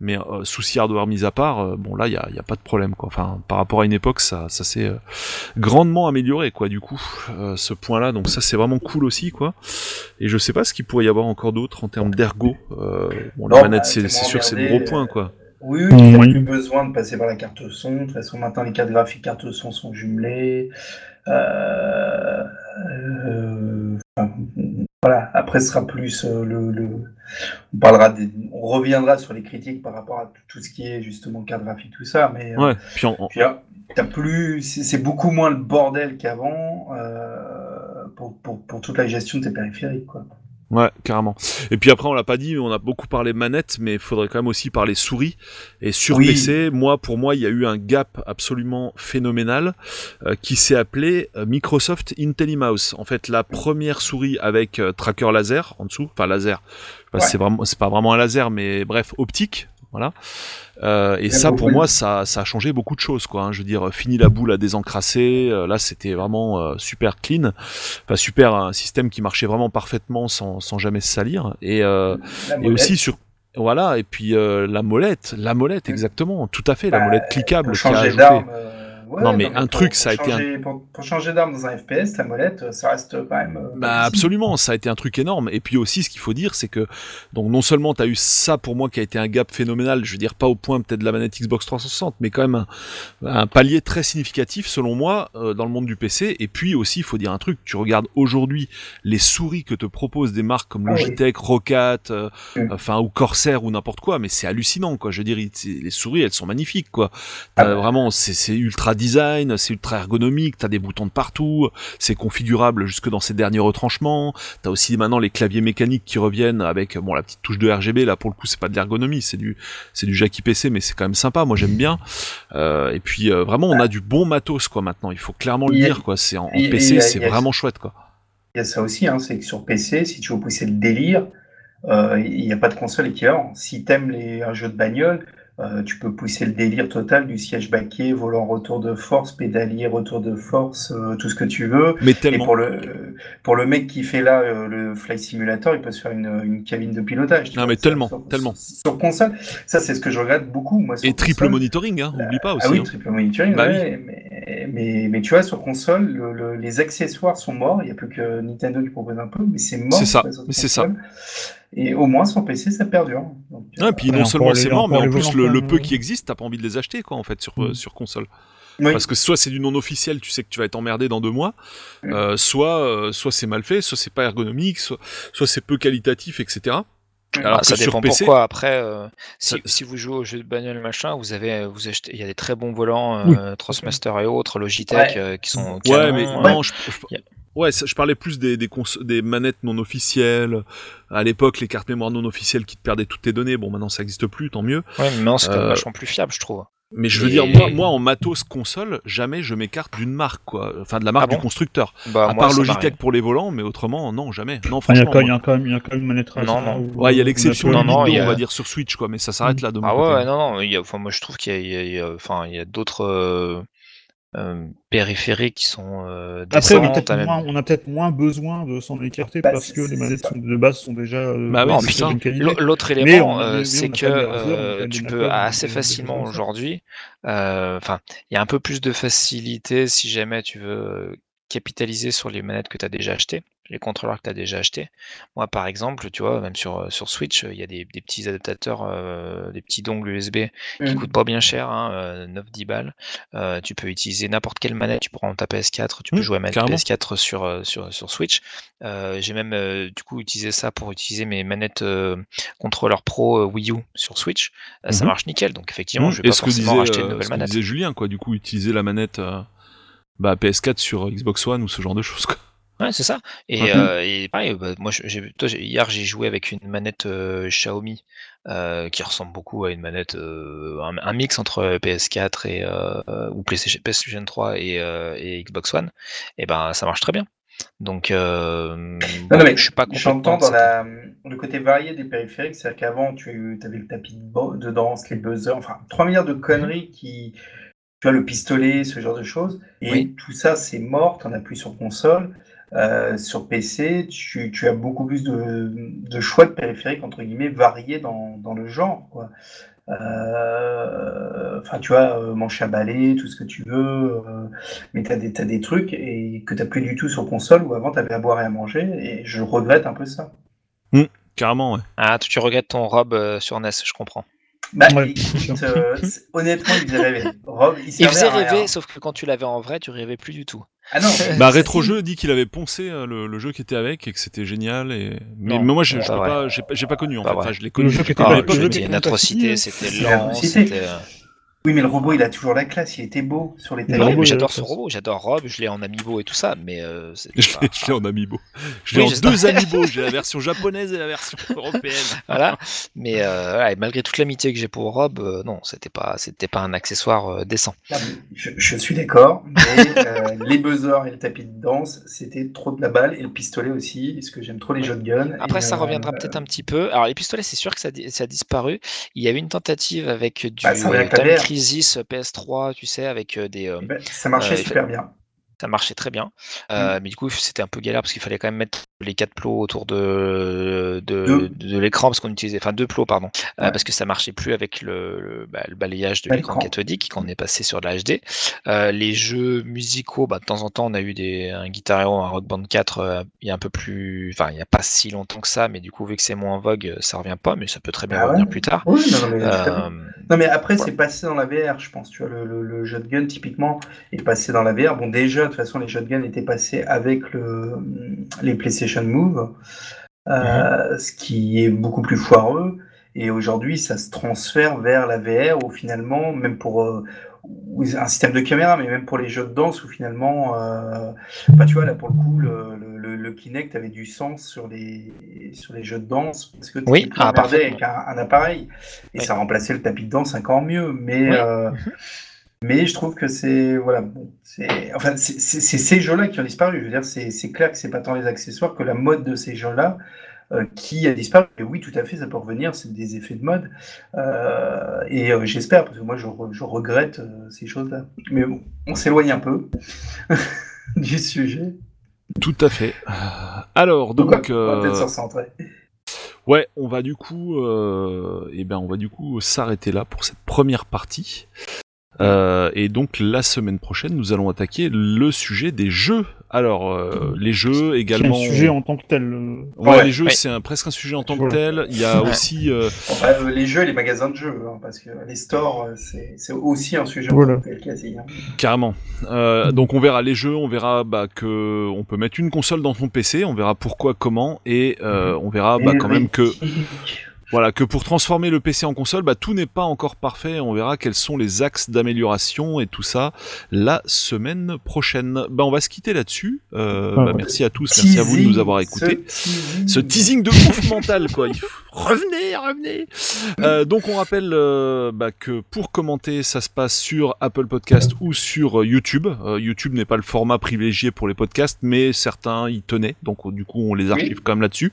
mais euh, souci hardware mis à part, euh, bon là il y a, y a pas de problème quoi. Enfin par rapport à une époque, ça ça s'est euh, grandement amélioré quoi. Du coup, euh, ce point-là, donc ça c'est vraiment cool aussi quoi. Et je sais pas ce qu'il pourrait y avoir encore d'autre en termes d'ergo. Euh, bon la Non, manette bah, c'est sûr c'est le gros point quoi. Oui, oui, il n'y a Oui. plus besoin de passer par la carte son. De toute façon, maintenant, les cartes graphiques carte son sont jumelées. Euh, euh, enfin, voilà. Après, ce sera plus euh, le, le- On parlera des... On reviendra sur les critiques par rapport à tout, ce qui est justement carte graphique, tout ça. Mais euh, Ouais. Puis là, t'as plus... c'est c'est beaucoup moins le bordel qu'avant euh, pour, pour, pour toute la gestion de tes périphériques. Quoi. Ouais, carrément. Et puis après, on l'a pas dit, mais on a beaucoup parlé manette, mais il faudrait quand même aussi parler souris. Et sur Oui. PC, moi, pour moi, il y a eu un gap absolument phénoménal euh, qui s'est appelé euh, Microsoft IntelliMouse. En fait, la première souris avec euh, tracker laser en dessous, enfin laser. Ouais. c'est vraiment, c'est pas vraiment un laser, mais bref, optique. Voilà. Euh, et Ouais, ça, bon, pour moi, ça, ça a changé beaucoup de choses, quoi. hein. Je veux dire, fini la boule à désencrasser. euh, là, c'était vraiment euh, super clean. Enfin, super, un système qui marchait vraiment parfaitement sans, sans jamais se salir. Et, euh, et aussi sur. Voilà, et puis euh, la molette, la molette, exactement, tout à fait, la Bah, molette cliquable changer d'arme. Ouais, Non, mais un pour- truc, pour ça a été un- Pour, pour changer d'arme dans un FPS, ta molette, euh, ça reste quand même. euh, Bah absolument, ça a été un truc énorme. Et puis aussi, ce qu'il faut dire, c'est que donc non seulement tu as eu ça pour moi qui a été un gap phénoménal, je veux dire pas au point peut-être de la manette Xbox 360, mais quand même un, un palier très significatif selon moi euh, dans le monde du PC. Et puis aussi, il faut dire un truc, tu regardes aujourd'hui les souris que te proposent des marques comme Ah. Logitech, Rocat, euh, Mm. enfin ou Corsair ou n'importe quoi, mais c'est hallucinant quoi. Je veux dire, les souris, elles sont magnifiques quoi. Ah T'as. Vraiment, c'est ultra design, c'est ultra ergonomique, t'as des boutons de partout, c'est configurable jusque dans ses derniers retranchements. T'as aussi maintenant les claviers mécaniques qui reviennent avec bon la petite touche de RGB. Là pour le coup c'est pas de l'ergonomie, c'est du c'est du Jackie PC, mais c'est quand même sympa. Moi j'aime bien. Euh, et puis euh, vraiment on a du bon matos quoi maintenant. Il faut clairement le dire quoi. C'est en, PC c'est vraiment chouette quoi. Il y a ça aussi, hein, c'est que sur PC, si tu veux pousser le délire, euh, il n'y a pas de console équivalent. Si t'aimes les un jeu de bagnole, euh, tu peux pousser le délire total du siège baquet, volant retour de force, pédalier, retour de force, euh, tout ce que tu veux. Mais Et tellement. pour le, pour le mec qui fait là euh, le Flight Simulator, il peut se faire une, une cabine de pilotage. Non, mais tellement, sur, tellement. Sur, console, ça c'est ce que je regrette beaucoup. Moi, sur Et triple monitoring, hein, oublie pas aussi. Ah oui, hein. triple monitoring, Bah ouais, mais, mais, mais tu vois, sur console, le- le- les accessoires sont morts. Il n'y a plus que Nintendo qui propose un peu, mais c'est mort. C'est ça, mais c'est ça. Et au moins, sur PC, ça perdure. Donc, Ouais, et puis Et non seulement c'est mort, mais en plus le, peu euh. qui existe, t'as pas envie de les acheter quoi en fait sur, euh, Mm. sur console. oui. Parce que soit c'est du non officiel, tu sais que tu vas être emmerdé dans deux mois, euh, soit euh, soit c'est mal fait, soit c'est pas ergonomique, soit, soit c'est peu qualitatif, etc. Alors Ah, ça que sur dépend PC, pourquoi. Après, euh, si, Ça- si vous jouez au jeu de bagnole machin, vous avez, vous achetez, il y a des très bons volants, Oui. euh, Trustmaster et autres, Logitech, Ouais. euh, qui sont Ouais, canons, mais euh, non, je, ouais, ça- je parlais plus des des, cons- des manettes non officielles. À l'époque, les cartes mémoire non officielles qui te perdaient toutes tes données. Bon, maintenant ça existe plus, tant mieux. ouais, mais non, c'est quand même Euh, vachement plus fiable, je trouve. Mais je veux Et- dire, moi, moi, en matos console, jamais je m'écarte d'une marque, quoi. Enfin, de la marque Ah bon? du constructeur. Bah, à moi, part Logitech pour les volants, mais autrement, non, jamais. Non, Ah, Il y, a franchement. quand, il y a quand même, il y a quand même une manette Non, non. Ouais, il y a l'exception on Non, non, on va dire, sur Switch, quoi, mais ça s'arrête là de mon Ah côté. ouais, non, non, il y a, enfin, moi je trouve qu'il y a, il y a- enfin, il y a d'autres euh, périphériques qui sont euh, Après, on a peut-être même- moins, on a peut-être moins besoin de s'en écarter Bah, parce que les manettes sont- de base sont déjà euh, Bah L'autre élément, euh, c'est que euh, tu peux assez facilement aujourd'hui, euh, enfin, il y a un peu plus de facilité si jamais tu veux capitaliser sur les manettes que tu as déjà achetées, les contrôleurs que tu as déjà achetés. Moi, par exemple, tu vois, même sur, euh, sur Switch, il y a des, des petits adaptateurs, euh, des petits dongles USB qui Mm. coûtent pas bien cher, hein, euh, 9-10 balles. Euh, tu peux utiliser n'importe quelle manette, tu prends ta PS4, tu peux Mm, jouer à carrément. PS4 sur, sur, sur Switch. Euh, J'ai même du coup utilisé ça pour utiliser mes manettes euh, contrôleur pro Wii U sur Switch. Ça Mhm. marche nickel, donc effectivement, Mmh. je vais Et pas que forcément disait, racheter une nouvelle ce que manette. disait Julien, quoi, du coup, utiliser la manette bah, PS4 sur Xbox One ou ce genre de choses, quoi. Ouais, c'est ça. Et, Mhm. euh, et pareil, bah, moi, j'ai, toi, hier, j'ai joué avec une manette euh, Xiaomi euh, qui ressemble beaucoup à une manette, un, un mix entre PS4 et ou PlayStation, PlayStation 3 et, et Xbox One. Et ben, ça marche très bien. Donc, Non, bon, non, mais je suis pas. J'entends de dans la, le côté varié des périphériques, c'est-à-dire qu'avant, tu avais le tapis de, danse, les buzzers, enfin, 3 milliards de conneries qui. Tu vois, le pistolet, ce genre de choses. Et Oui. tout ça, c'est mort, tu en as plus sur console. Euh, sur PC, tu, tu as beaucoup plus de, de choix de périphériques, entre guillemets, variés dans, dans le genre. Quoi. Euh, Enfin, tu vois, euh, manche à balai, tout ce que tu veux. euh, mais tu as, des t'as des trucs et que tu n'as plus du tout sur console où avant tu avais à boire et à manger. Et je regrette un peu ça. Carrément, ouais. Ah, tu regrettes ton robe euh, sur NES, je comprends. Bah, Ouais. écoute, euh, c'est- honnêtement, il faisait rêver. Rob, il, Il faisait rêver, sauf que quand tu l'avais en vrai, tu rêvais plus du tout. Ah non, Bah, c'est- Retro Jeu dit qu'il avait poncé euh, le, le jeu qui était avec et que c'était génial. Et... Mais, Non, mais moi, je, je pas, j'ai pas, j'ai pas connu en Pas fait. Enfin, je l'ai connu. Le jeu qui était Ah, pas à l'époque, C'était une atrocité, c'était lent, c'était. Oui, mais le robot, il a toujours la classe. Il était beau sur les a j'adore ce robot, j'adore Rob, je l'ai en amiibo et tout ça, mais euh, Je l'ai, pas- je l'ai en amiibo. Je l'ai Oui, en deux amiibo. J'ai la version japonaise et la version européenne. voilà. Mais euh, voilà, et malgré toute l'amitié que j'ai pour Rob, euh, non, c'était pas, c'était pas un accessoire euh, décent. Ah, Je, je suis d'accord, mais euh, les buzzers et le tapis de danse, c'était trop de la balle. Et le pistolet aussi, parce que j'aime trop les jeux de gun. Après, Et, ça euh, reviendra peut-être un petit peu. Alors, les pistolets, c'est sûr que ça a disparu. Il y a eu une tentative avec du Bah, ça euh, avec la Time VR. Crisis PS3, tu sais, avec euh, des. euh, eh ben, ça marchait super bien. Ça marchait très bien. Mm. Euh, Mais du coup, c'était un peu galère parce qu'il fallait quand même mettre les quatre plots autour de, de, l'écran parce qu'on utilisait, enfin deux plots, pardon, euh, parce que ça marchait plus avec le, le, bah, le balayage de Pas l'écran cathodique quand on est passé sur de la HD. Euh, les jeux musicaux, bah, de temps en temps, on a eu des, un Guitar Hero, un Rock Band 4, euh, il y a un peu plus, enfin, il n'y a pas si longtemps que ça, mais du coup, vu que c'est moins en vogue, ça revient pas, mais ça peut très bien Ah ouais. revenir plus tard. Oui, non, mais, Non, après, c'est passé dans la VR, je pense. Tu vois, le, le, le jeu de gun, typiquement, est passé dans la VR. Bon, déjà, de toute façon, les jeux de gun étaient passés avec le, les PlayStation Move, euh, ce qui est beaucoup plus foireux. Et aujourd'hui, ça se transfère vers la VR, où finalement, même pour euh, un système de caméra, mais même pour les jeux de danse, où finalement, euh, bah, tu vois, là, pour le coup, le, le, le- le Kinect avait du sens sur les, sur les jeux de danse, parce que tu Oui, ah, avec un, un appareil. Et Oui. ça remplaçait le tapis de danse encore mieux. Mais, Oui. Mais je trouve que c'est. Voilà, bon, c'est enfin, c'est ces jeux-là qui ont disparu. Je veux dire, c'est clair que c'est pas tant les accessoires que la mode de ces jeux-là. euh, qui a disparu. Et oui, tout à fait, ça peut revenir, c'est des effets de mode. Euh, et euh, j'espère, parce que moi, je, re- je regrette ces choses-là. Mais bon, on s'éloigne un peu du sujet. Tout à fait. Alors, donc, Donc, on va peut-être se recentrer. ouais, on va du coup, euh, eh ben, on va du coup s'arrêter là pour cette première partie. Euh, et donc la semaine prochaine, nous allons attaquer le sujet des jeux. Alors, euh, les jeux C'est un également. sujet en tant que tel. euh, Ouais, Ouais. les jeux, Ouais. c'est un- presque un sujet en tant que tel. Il y a Ouais. aussi, euh, Enfin, euh, les jeux et les magasins de jeux, hein, parce que les stores, euh, c'est aussi un sujet en tant que tel, quasi. hein. Carrément. Euh, donc on verra les jeux, on verra bah, que on peut mettre une console dans son PC, on verra pourquoi, comment, et euh, on verra bah, quand même que. Voilà, que pour transformer le PC en console, bah, tout n'est pas encore parfait. On verra quels sont les axes d'amélioration et tout ça la semaine prochaine. Bah, on va se quitter là-dessus. Euh, Ah bah, ouais. merci à tous, merci à vous de nous avoir écoutés. Ce teasing. Ce teasing de ouf mental, quoi. Il faut- Revenez, revenez. Euh, donc on rappelle euh, bah, que pour commenter, ça se passe sur Apple Podcast ou sur euh, YouTube. Euh, YouTube n'est pas le format privilégié pour les podcasts, mais certains y tenaient, donc du coup on les archive quand même là-dessus.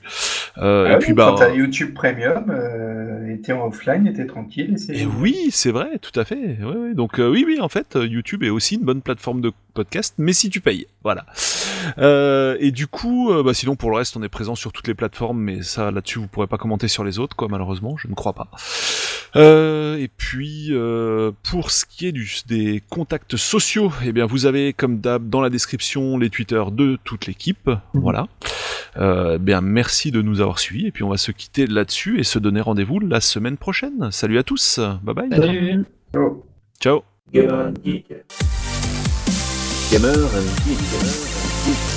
Euh, Ah et oui, puis bah. quand YouTube Premium, euh, en offline, t'es tranquille. Et Et oui, c'est vrai, tout à fait. Ouais, ouais. Donc euh, oui, oui, en fait, euh, YouTube est aussi une bonne plateforme de podcast, mais si tu payes, voilà. Euh, et du coup, bah, sinon pour le reste, on est présent sur toutes les plateformes, mais ça, là-dessus, vous pourrez pas commenter sur les autres, quoi, malheureusement, je ne crois pas. Euh, et puis, euh, pour ce qui est du, des contacts sociaux, eh bien, vous avez comme d'hab dans la description les Twitter de toute l'équipe, voilà. Euh, bien, merci de nous avoir suivis, et puis on va se quitter là-dessus et se donner rendez-vous la semaine prochaine. Salut à tous, bye bye, Salut. Ciao. Gamer and Geek. Gamer and Geek. Gamer and Geek.